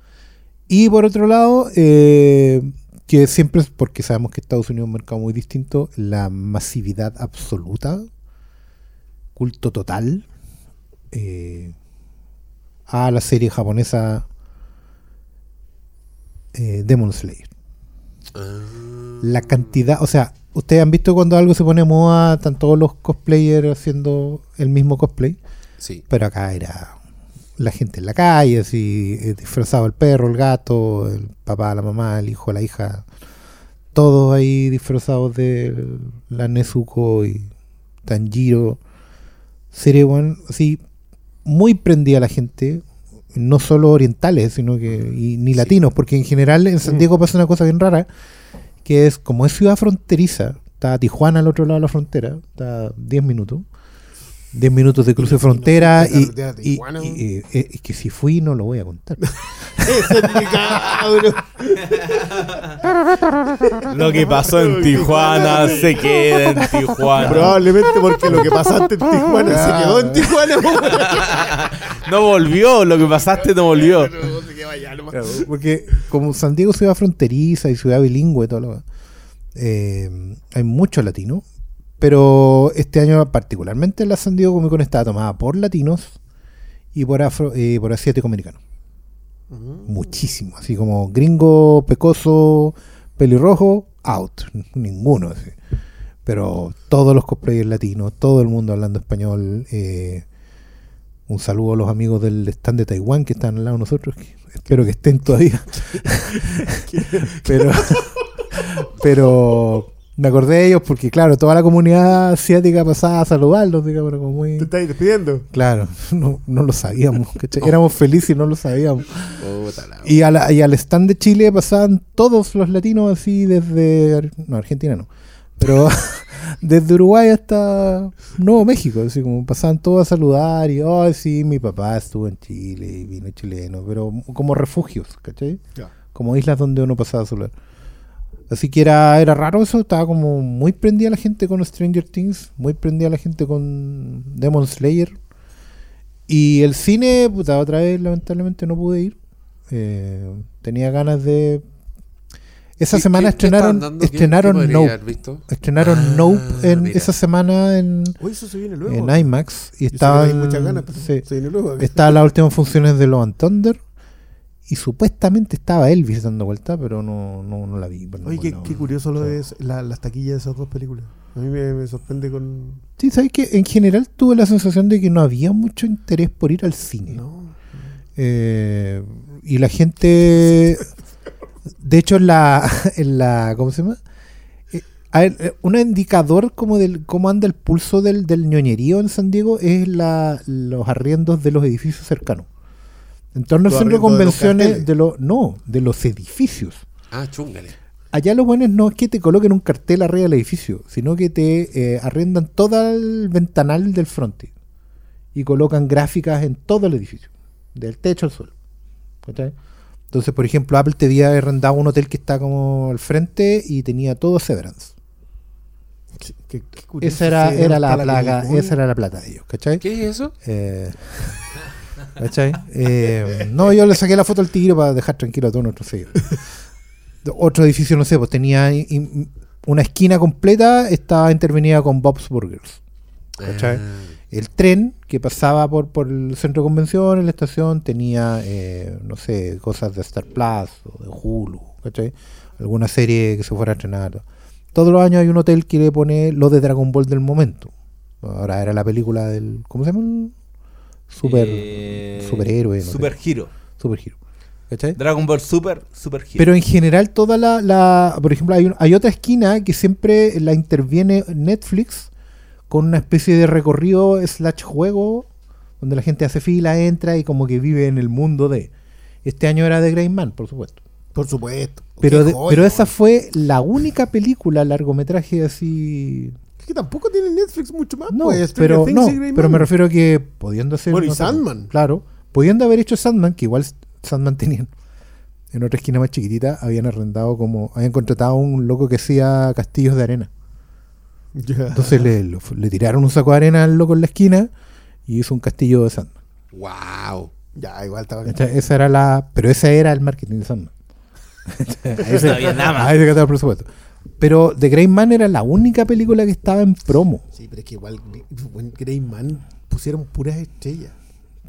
Y por otro lado, eh, que siempre, porque sabemos que Estados Unidos es un mercado muy distinto, la masividad absoluta, culto total, eh, a la serie japonesa eh, Demon Slayer. La cantidad, o sea, ustedes han visto cuando algo se pone moda, están todos los cosplayers haciendo el mismo cosplay, Sí. pero acá era la gente en la calle, así, eh, disfrazado el perro, el gato, el papá, la mamá, el hijo, la hija, todos ahí disfrazados de la Nezuko y Tanjiro. Serie One, así, muy prendida la gente, no solo orientales, sino que y ni Sí. latinos, porque en general en San Diego pasa una cosa bien rara, que es como es ciudad fronteriza, está Tijuana al otro lado de la frontera, está 10 minutos. 10 minutos de cruce de frontera y, y- Tijuana, y- eh, eh, es que si fui no lo voy a contar. Ese es mi cabrón. Lo que pasó en Tijuana se queda en Tijuana. Probablemente porque lo que pasaste en Tijuana se quedó en Tijuana. No volvió, lo que pasaste no volvió. Porque como San Diego es ciudad fronteriza y ciudad bilingüe, todo lo eh, hay muchos latinos, pero este año particularmente la San Diego Comic Con estaba tomada por latinos y por afro y por asiático americanos. Muchísimo, así como gringo, pecoso, pelirrojo, out, ninguno. así. Pero todos los cosplayers latinos, todo el mundo hablando español. eh, un saludo a los amigos del stand de Taiwán que están al lado de nosotros. espero que estén todavía. pero, pero me acordé de ellos porque, claro, toda la comunidad asiática pasaba a saludarlos, digamos, como muy. ¿Te estás despidiendo? Claro, no, no lo sabíamos. ¿cachai? Éramos felices y no lo sabíamos. La- Y, a la- y al stand de Chile pasaban todos los latinos así desde... No, Argentina no. Pero desde Uruguay hasta Nuevo México. Así como pasaban todos a saludar y, oh, sí, mi papá estuvo en Chile y vino chileno. Pero como refugios, ¿cachai? Ya. Como islas donde uno pasaba a saludar. Así que era, era raro eso, estaba como muy prendida la gente con Stranger Things, muy prendida la gente con Demon Slayer. Y el cine, puta, otra vez lamentablemente no pude ir. Eh, tenía ganas de... Esa ¿Qué- semana estrenaron, estrenaron Nope. Estrenaron Ah, Nope en mira. esa semana en, Oye, eso se viene luego. en IMAX. Y estaban, ganas, pero sí. se viene luego. Estaban las últimas funciones de Love and Thunder. Y supuestamente estaba Elvis dando vuelta, pero no, no, no la vi. Oye, qué, qué curioso lo de la- las taquillas de esas dos películas. A mí me, me sorprende con... Sí, ¿sabes que En general tuve la sensación de que no había mucho interés por ir al cine. No. Eh, y la gente... De hecho, en la, en la... ¿Cómo se llama? Eh, a ver, eh, un indicador como del cómo anda el pulso del, del ñoñerío en San Diego es la, los arriendos de los edificios cercanos. En torno al Los centro de los convenciones de los... No, de los edificios. Ah, chúngale. Allá los buenos no es que te coloquen un cartel arriba del edificio, sino que te eh, arriendan todo el ventanal del fronte y colocan gráficas en todo el edificio, del techo al suelo. ¿Cachai? Entonces, por ejemplo, Apple te había arrendado un hotel que está como al frente y tenía todo Severance. Qué- qué- qué curioso. Esa era, era la plaga, esa era la plata de ellos, ¿cachai? ¿Qué es eso? Eh, ¿Cachai? Eh, no, yo le saqué la foto al tiro para dejar tranquilo a todos nuestros seguidores. Otro edificio, no sé, pues tenía una esquina completa, estaba intervenida con Bob's Burgers. ¿Cachai? Ah, El tren que pasaba por, por el centro de convenciones, la estación, tenía, eh, no sé, cosas de Star Plus o de Hulu, ¿cachai? Alguna serie que se fuera a estrenar. Todos los años hay un hotel que le pone lo de Dragon Ball del momento. Ahora era la película del. ¿Cómo se llama? Super. Eh, superhéroe. no sé. Super Hero. Super Hero. ¿Cachai? Dragon Ball Super, Super Hero. Pero en general toda la, la- por ejemplo, hay, un- hay otra esquina que siempre la interviene Netflix con una especie de recorrido slash juego donde la gente hace fila, entra y como que vive en el mundo de. Este año era de Grey Man, por supuesto. Por supuesto. Pero, Qué de- joya, pero esa fue la única película largometraje así. Que tampoco tiene Netflix mucho más. No, pues, pero, no, pero me refiero a que pudiendo hacer. Bueno, y no sé, Sandman. Claro, pudiendo haber hecho Sandman, que igual Sandman tenían. En otra esquina más chiquitita habían arrendado como. Habían contratado a un loco que hacía castillos de arena. Ya. Entonces le, lo- le tiraron un saco de arena al loco en la esquina y hizo un castillo de Sandman. ¡Wow! Ya, igual estaba. Esa era la. Pero ese era el marketing de Sandman. ahí se, No había nada más. ahí se gastaba el presupuesto. Pero The Great Man era la única película que estaba en promo. Sí, pero es que igual Grey Man pusieron puras estrellas.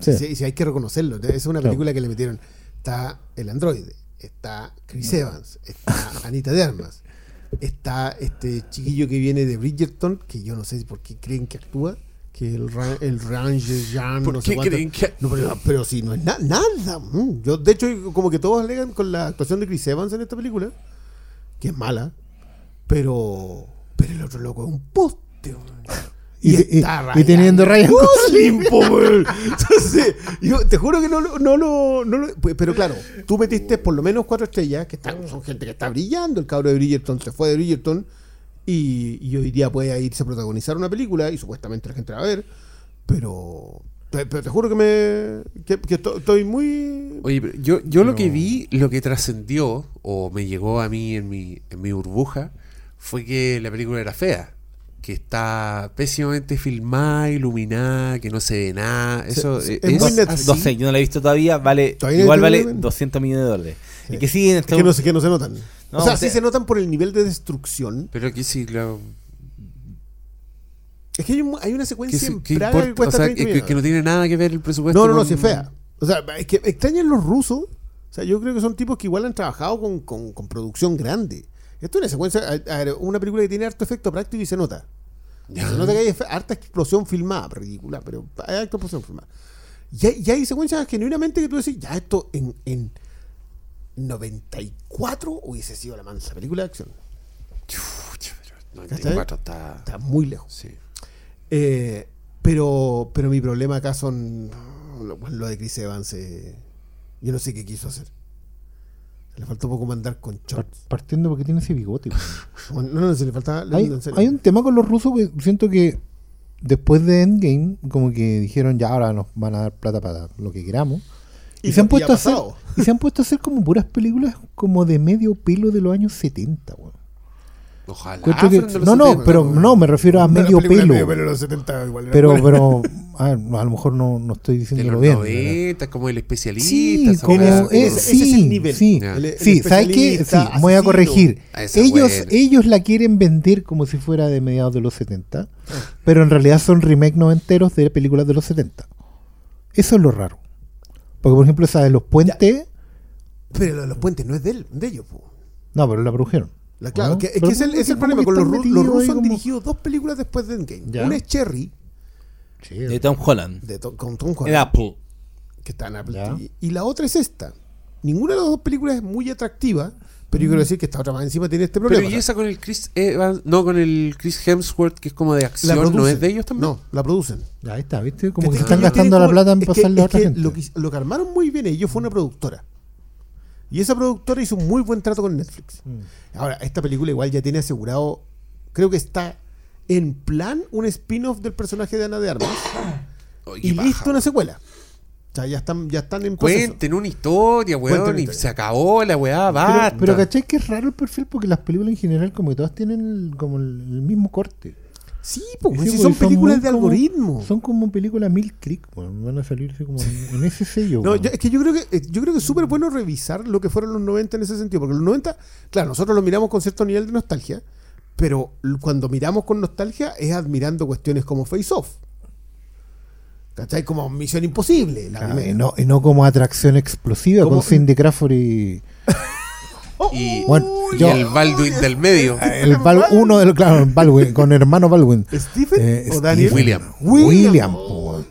Sí. Sí, sí, hay que reconocerlo. Es una Claro. película que le metieron. Está el androide, está Chris Evans, está Anita de Armas, está este chiquillo que viene de Bridgerton, que yo no sé por qué creen que actúa, que el, Ra- el Ranger Jan, ¿Por no sé qué cuánto. creen que- No, pero, pero si no es na- nada. mm. Yo, de hecho, como que todos alegan con la actuación de Chris Evans en esta película, que es mala, pero, pero el otro loco es un poste. Y- y- está y teniendo Ryan Gosling. Entonces, yo te juro que no, lo- no, lo, no lo- pues, Pero claro, tú metiste por lo menos cuatro estrellas, que están, son gente que está brillando. El cabro de Bridgerton se fue de Bridgerton. Y, y hoy día puede irse a protagonizar una película y supuestamente la gente la va a ver. Pero, te- pero te juro que me. que, que esto- estoy muy. Oye, pero yo, yo lo No. que vi, lo que trascendió, o me llegó a mí en mi, en mi burbuja, fue que la película era fea. Que está pésimamente filmada, iluminada, que no se ve nada. Eso sí, es es, así. No sé, yo no la he visto todavía, vale, Todavía igual vale 200 millones de dólares. Sí. Y que sí, en Es que no, que no se notan. No, o sea, o sí se notan por el nivel de destrucción. Pero aquí sí, claro. Es que hay, un- hay una ¿Qué, secuencia se- en Praga que importa? O cuesta sea, 30 que, que- millones. que no tiene nada que ver el presupuesto. No, no, no, con- si es fea. O sea, es que extrañan los rusos. O sea, yo creo que son tipos que igual han trabajado con, con- con producción grande. Esto es una secuencia, a- a ver, una película que tiene harto efecto práctico y se nota. Se nota que hay harta explosión filmada, ridícula, pero hay harta explosión filmada. Y hay, y hay secuencias genuinamente que tú decís, ya esto en, en 94 hubiese sido la mansa película de acción. Chucha, pero 94 está. Está muy lejos. Sí. Eh, pero, pero mi problema acá son lo, lo de Chris Evans. eh, yo no sé qué quiso hacer. Le faltó poco mandar con shorts. partiendo porque tiene ese bigote. No, no, se le faltaba. hay, en serio. hay un tema con los rusos que siento que después de Endgame, como que dijeron ya ahora nos van a dar plata para lo que queramos. Y, Y se han puesto a hacer, y se han puesto a hacer como puras películas como de medio pelo de los años 70, weón. Ojalá. Que- no, no, 70. pero no, me refiero a medio pelo. medio pelo de los 70 igual era Pero, buena. pero a, a lo mejor no, no estoy diciéndolo los bien. 90, como el especialista. Sí, como es, ese- ese es sí, el nivel. sí, Ya. El- el sí, ¿sabes qué? Sí, voy a corregir. Ah, Ellos, buena. ellos la quieren vender como si fuera de mediados de los 70, pero en realidad son remake noventeros de películas de los 70. Eso es lo raro. Porque, por ejemplo, esa de los puentes, Pero lo de los puentes no es de, él, de ellos. po. no, pero la produjeron. La, claro, ¿No? que, es Pero que es el, es el problema. Con los, ru- los rusos han dirigido dos películas después de Endgame. Ya. Una es Cherry, de Tom Holland. de To- con Tom En Holland, Apple. que está en Apple. TV, Y la otra es esta. Ninguna de las dos películas es muy atractiva, pero yo quiero decir que esta otra más encima tiene este problema. Pero y esa con el Chris Evans, no con el Chris Hemsworth, que es como de acción, ¿no es de ellos también? No, la producen. Ya ahí está, ¿viste? Como que se están gastando la plata en pasarle a otra que gente. Lo que, lo que armaron muy bien ellos fue una productora. Y esa productora hizo un muy buen trato con Netflix. Mm. Ahora, esta película igual ya tiene asegurado, creo que está en plan un spin-off del personaje de Ana de Armas y paja. listo una secuela. O sea, ya están, ya están en proceso. Cuenten una historia, Cuenten weón, una y historia. se acabó la weá, Pero, basta. pero ¿cachai que es raro el perfil? Porque las películas en general, como que todas tienen el- como el, el mismo corte. Sí, pues, Sí, si porque son películas de como- algoritmo. Son como películas mil click, weón. van a salir así como en, en ese sello. No, yo- es que yo creo que eh, yo creo que es súper bueno revisar lo que fueron los 90 en ese sentido, porque los 90, claro, nosotros los miramos con cierto nivel de nostalgia, pero cuando miramos con nostalgia es admirando cuestiones como Face Off. ¿Cachai? Como Misión Imposible, la Ah, y, no, y no como atracción explosiva Como- con Cindy Crawford y Y, Bueno, y yo- el Baldwin del medio. el Bal- uno de los, claro, Baldwin, con hermano Baldwin. ¿Stephen Eh, o Daniel? William. William. William. po.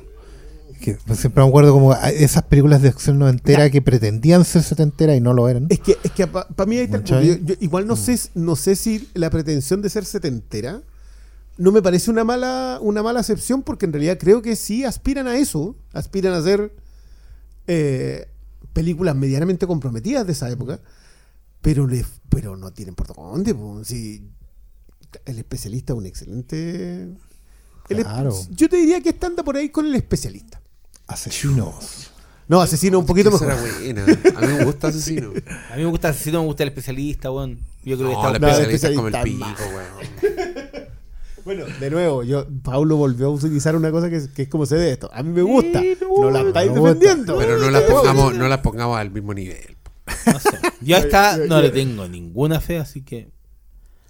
Que siempre me acuerdo como esas películas de acción noventera que pretendían ser setentera y no lo eran. Es que, es que para mí ahí está. Yo- yo igual no sé, no sé si la pretensión de ser setentera no me parece una mala, una mala acepción, porque en realidad creo que sí aspiran a eso, aspiran a hacer eh, películas medianamente comprometidas de esa época. Pero le, pero no tienen por dónde. po. Si el especialista es un excelente. Claro. yo te diría que anda por ahí con el especialista. Asesinos. No, asesino un poquito buena. A mí me gusta Asesino. A mí me gusta Asesino, me gusta el especialista, weón. Yo creo que No, está la No, el especialista es como el pico, weón. Bueno, de nuevo, yo Pablo volvió a utilizar una cosa que, es- que es como se ve esto. A mí me gusta. no, la estáis defendiendo. Pero no las pongamos, no las pongamos al mismo nivel. No sé. Yo a esta no le tengo ninguna fe, así que.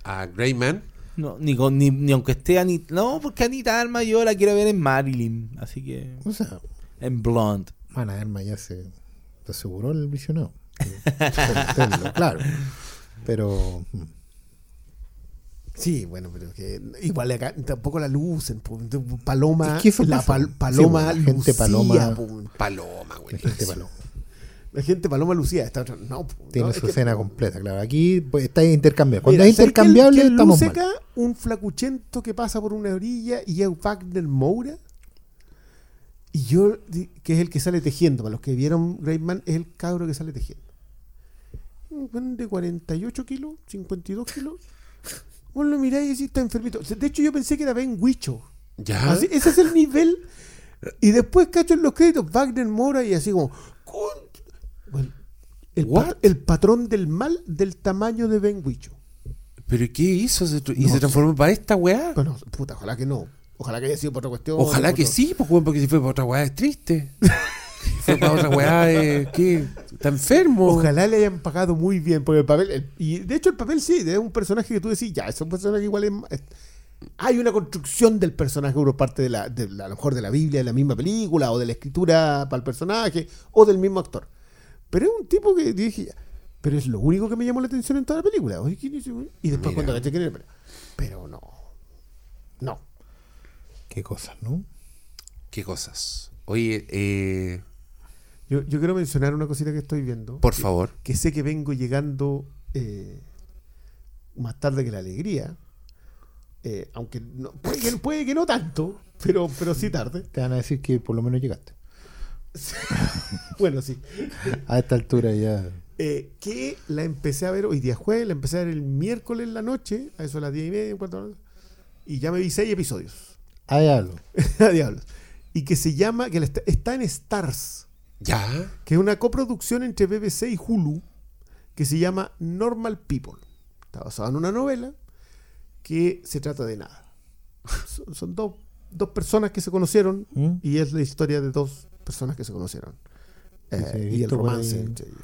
A Greyman. No, ni, con, ni, ni aunque esté Anita. No, porque Anita Arma yo la quiero ver en Marilyn. Así que. O sea, En Blonde. Ana Arma ya se, se aseguró el visionado. Claro. Pero. mm, Sí, bueno, pero que igual acá tampoco la lucen. po. Paloma, Es que la pal- Sí, Paloma, bueno, la gente lucía, Paloma- po. Paloma, güey. la gente paloma. La gente Paloma Lucía, esta otra no. Tiene No, es su que- escena completa, claro. Aquí pues, está intercambiable. Cuando Mira, es ¿sabes intercambiable, quién estamos luce mal. acá? Un flacuchento que pasa por una orilla y es Wagner Moura. Y yo, que es el que sale tejiendo. Para los que vieron Great Man, es el cabro que sale tejiendo. Un de 48 kilos, 52 kilos. Vos lo miráis y decís, está enfermito. De hecho, yo pensé que era Ben Huicho. Ya. Así- ese es el nivel. Y después cacho en los créditos Wagner Mora y así como. "Con-". Bueno, el, pat- el patrón del mal del tamaño de Ben Huicho. ¿Pero qué hizo? ¿Se tr- ¿Y No se transformó para esta weá? Bueno, puta, ojalá que no. Ojalá que haya sido por otra cuestión. Ojalá por que otro- sí, pues, porque si fue para otra weá es triste. Si fue para otra weá. ¿Qué? ¿Está enfermo? Ojalá le hayan pagado muy bien por el papel. el- y de hecho, el papel sí, es un personaje que tú decís, ya, es un personaje igual. Es, es- hay una construcción del personaje por parte de la, de la- a lo mejor de la Biblia, de la misma película, o de la escritura para el personaje, o del mismo actor. Pero es un tipo que dije, ya, pero es lo único que me llamó la atención en toda la película. Oye, ¿quién es ese güey? Y después Mira. cuando caché quién era, pero, pero no. No. Qué cosas, ¿no? ¿Qué cosas? Oye, eh, Yo, yo quiero mencionar una cosita que estoy viendo. por que- favor. que sé que vengo llegando eh, más tarde que la alegría. eh, aunque no, puede, que, puede que no tanto, pero, pero sí tarde. Te van a decir que por lo menos llegaste. Bueno, sí. A esta altura ya. Eh, que la empecé a ver hoy día jueves, la empecé a ver el miércoles en la noche, a eso a las 10 y media, en cuanto a- y ya me vi seis episodios. Hay algo. a diablos. Y que se llama, que está, está en Stars, Ya. que es una coproducción entre BBC y Hulu, que se llama Normal People. Está basada en una novela que se trata de nada. Son, son dos, dos personas que se conocieron ¿Mm? y es la historia de dos personas que se conocieron. Eh, Sí, sí, he y el romance ahí. entre ellos.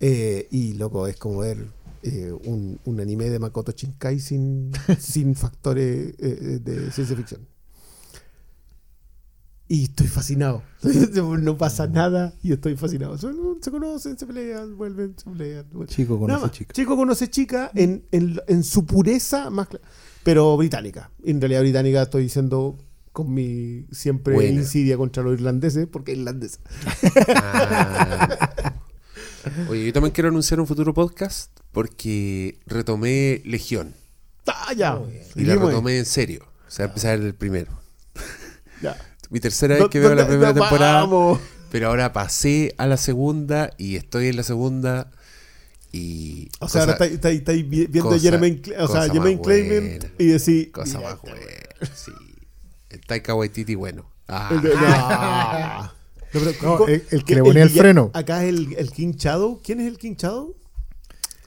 Eh, y loco, es como ver eh, un, un anime de Makoto Shinkai sin, sin factores eh, de ciencia ficción. Y estoy fascinado. No pasa nada y estoy fascinado. Se conocen, se pelean, vuelven, se pelean. vuelven. Chico conoce más. chica. Chico conoce chica en, en- en su pureza más pero británica. En realidad británica estoy diciendo con mi siempre Buena. insidia contra los irlandeses porque es irlandesa. Ah. Oye, yo también quiero anunciar un futuro podcast porque retomé Legión. ¡Ah, ya! Y la retomé en serio. O sea, empezar el primero. Ya. Mi tercera vez que veo ¿Dónde- la primera temporada. vamos? Pero ahora pasé a la segunda y estoy en la segunda. Y. O sea, ahora cosa- estáis estáis- estáis vi- viendo cosa- a Jermaine, o sea, cosa Jermaine buena. y decir. Cosa más buena. Sí. El Taika Waititi bueno. Ah. El de- no. No, pero No, co- el- el que le ponía el freno. Acá es el, el King Shadow. ¿Quién es el King Shadow?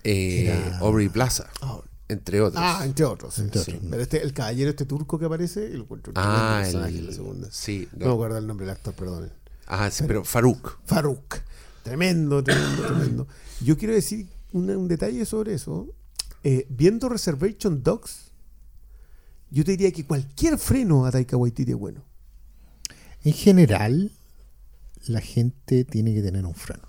Eh, Era- Aubrey Plaza, Ah, entre otros. Ah, entre otros. sí, Entre sí. otros. Pero este, el caballero este turco que aparece, el encuentro Ah, en la segunda. Sí. No me acuerdo el nombre del actor, perdón. Ah, sí, pero Farouk. Farouk. Tremendo, tremendo, tremendo. Yo quiero decir un detalle sobre eso. Eh, viendo Reservation Dogs, yo te diría que cualquier freno a Taika Waititi es bueno. En general, la gente tiene que tener un freno.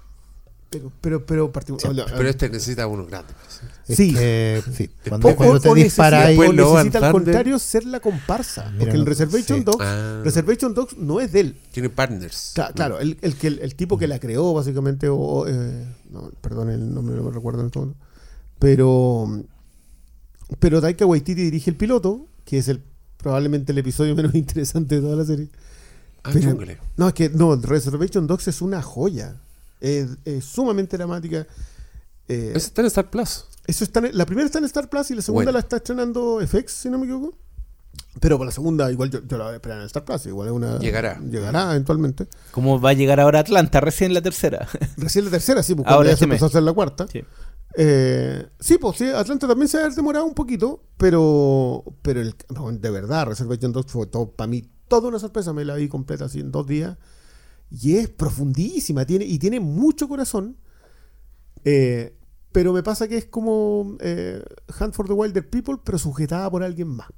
Pero, pero, pero, particular. Pero este necesita uno grande. parece. Es Sí. que, sí, o, Cuando, o- cuando te disparas necesita, ahí, o necesita al contrario ser la comparsa. Mira, porque el Reservation sí. Dogs, Ah. Reservation Dogs no es de él. Tiene partners. Cla- Claro, el, el, que, el, tipo que la creó, básicamente, o, o, eh, no, perdón, el nombre no me recuerdo en este momento. Pero, pero Taika Waititi dirige el piloto, que es el probablemente el episodio menos interesante de toda la serie. Ah, Pero-. No, es que no, Reservation Dogs es una joya. Es, es sumamente dramática. Eh, Ese está en Star Plus. eso está en- la primera está en Star Plus y la segunda Bueno. la está estrenando FX, si no me equivoco. Pero para la segunda, igual yo, yo la voy a esperar en Star Plus. Igual es una. Llegará. Llegará eventualmente. ¿Cómo va a llegar ahora Atlanta? Recién la tercera. Recién la tercera, sí, porque Ahora ya este se empezó a hacer la cuarta. Sí. Eh, sí, pues sí, Atlanta también se ha demorado un poquito, pero pero el, no, de verdad, Reservation Dogs fue todo, para mí toda una sorpresa, me la vi completa así en dos días. Y es profundísima, tiene, y tiene mucho corazón. Eh, pero me pasa que es como eh, Hunt for the Wilder People, pero sujetada por alguien más.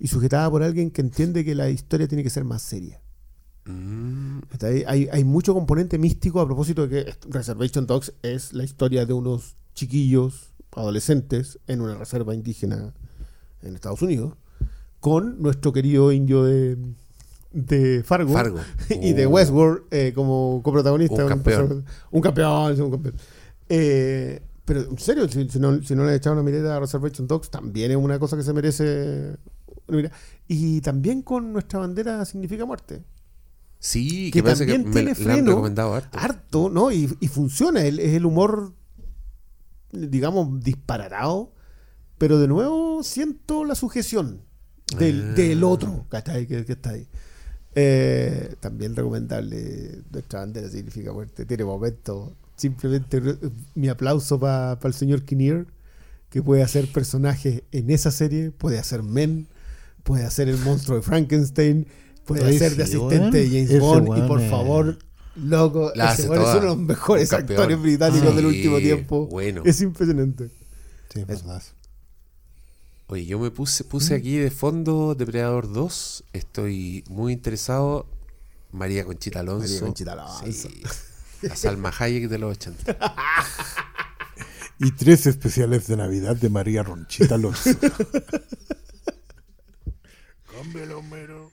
Y sujetada por alguien que entiende que la historia tiene que ser más seria. Mm, ahí. Hay, hay mucho componente místico a propósito de que Reservation Dogs es la historia de unos chiquillos adolescentes en una reserva indígena en Estados Unidos con nuestro querido indio de, de Fargo, Fargo. y de Uh. Westworld eh, como coprotagonista. Un campeón. Un campeón, sí, un campeón. Eh, pero en serio, si, si no, si no le echaron una mirada a Reservation Dogs, también es una cosa que se merece una mirada. Y también con nuestra bandera significa muerte Sí, que que también me tiene freno. harto, ¿no? Y, y funciona, el- es el humor, digamos, disparatado, pero de nuevo siento la sujeción del, Ah. del otro. Que, que está ahí. Eh, también recomendable, nuestra bandera significa muerte, tiene momentos, simplemente re- mi aplauso para el señor Kinnear, que puede hacer personajes en esa serie, puede hacer Men, puede hacer el monstruo de Frankenstein, puede Oye, hacer de sí, asistente de. James Bond, y por favor, loco, La ese es uno de los mejores Un actores británicos Sí, del último tiempo. bueno. Es impresionante. Sí, es verdad. Oye, yo me puse, puse aquí de fondo Depredador 2. Estoy muy interesado. María Conchita Alonso. María Conchita Alonso. Sí. La Salma Hayek de los 80. Y tres especiales de Navidad de María Ronchita Alonso. Cámbiale, Homero.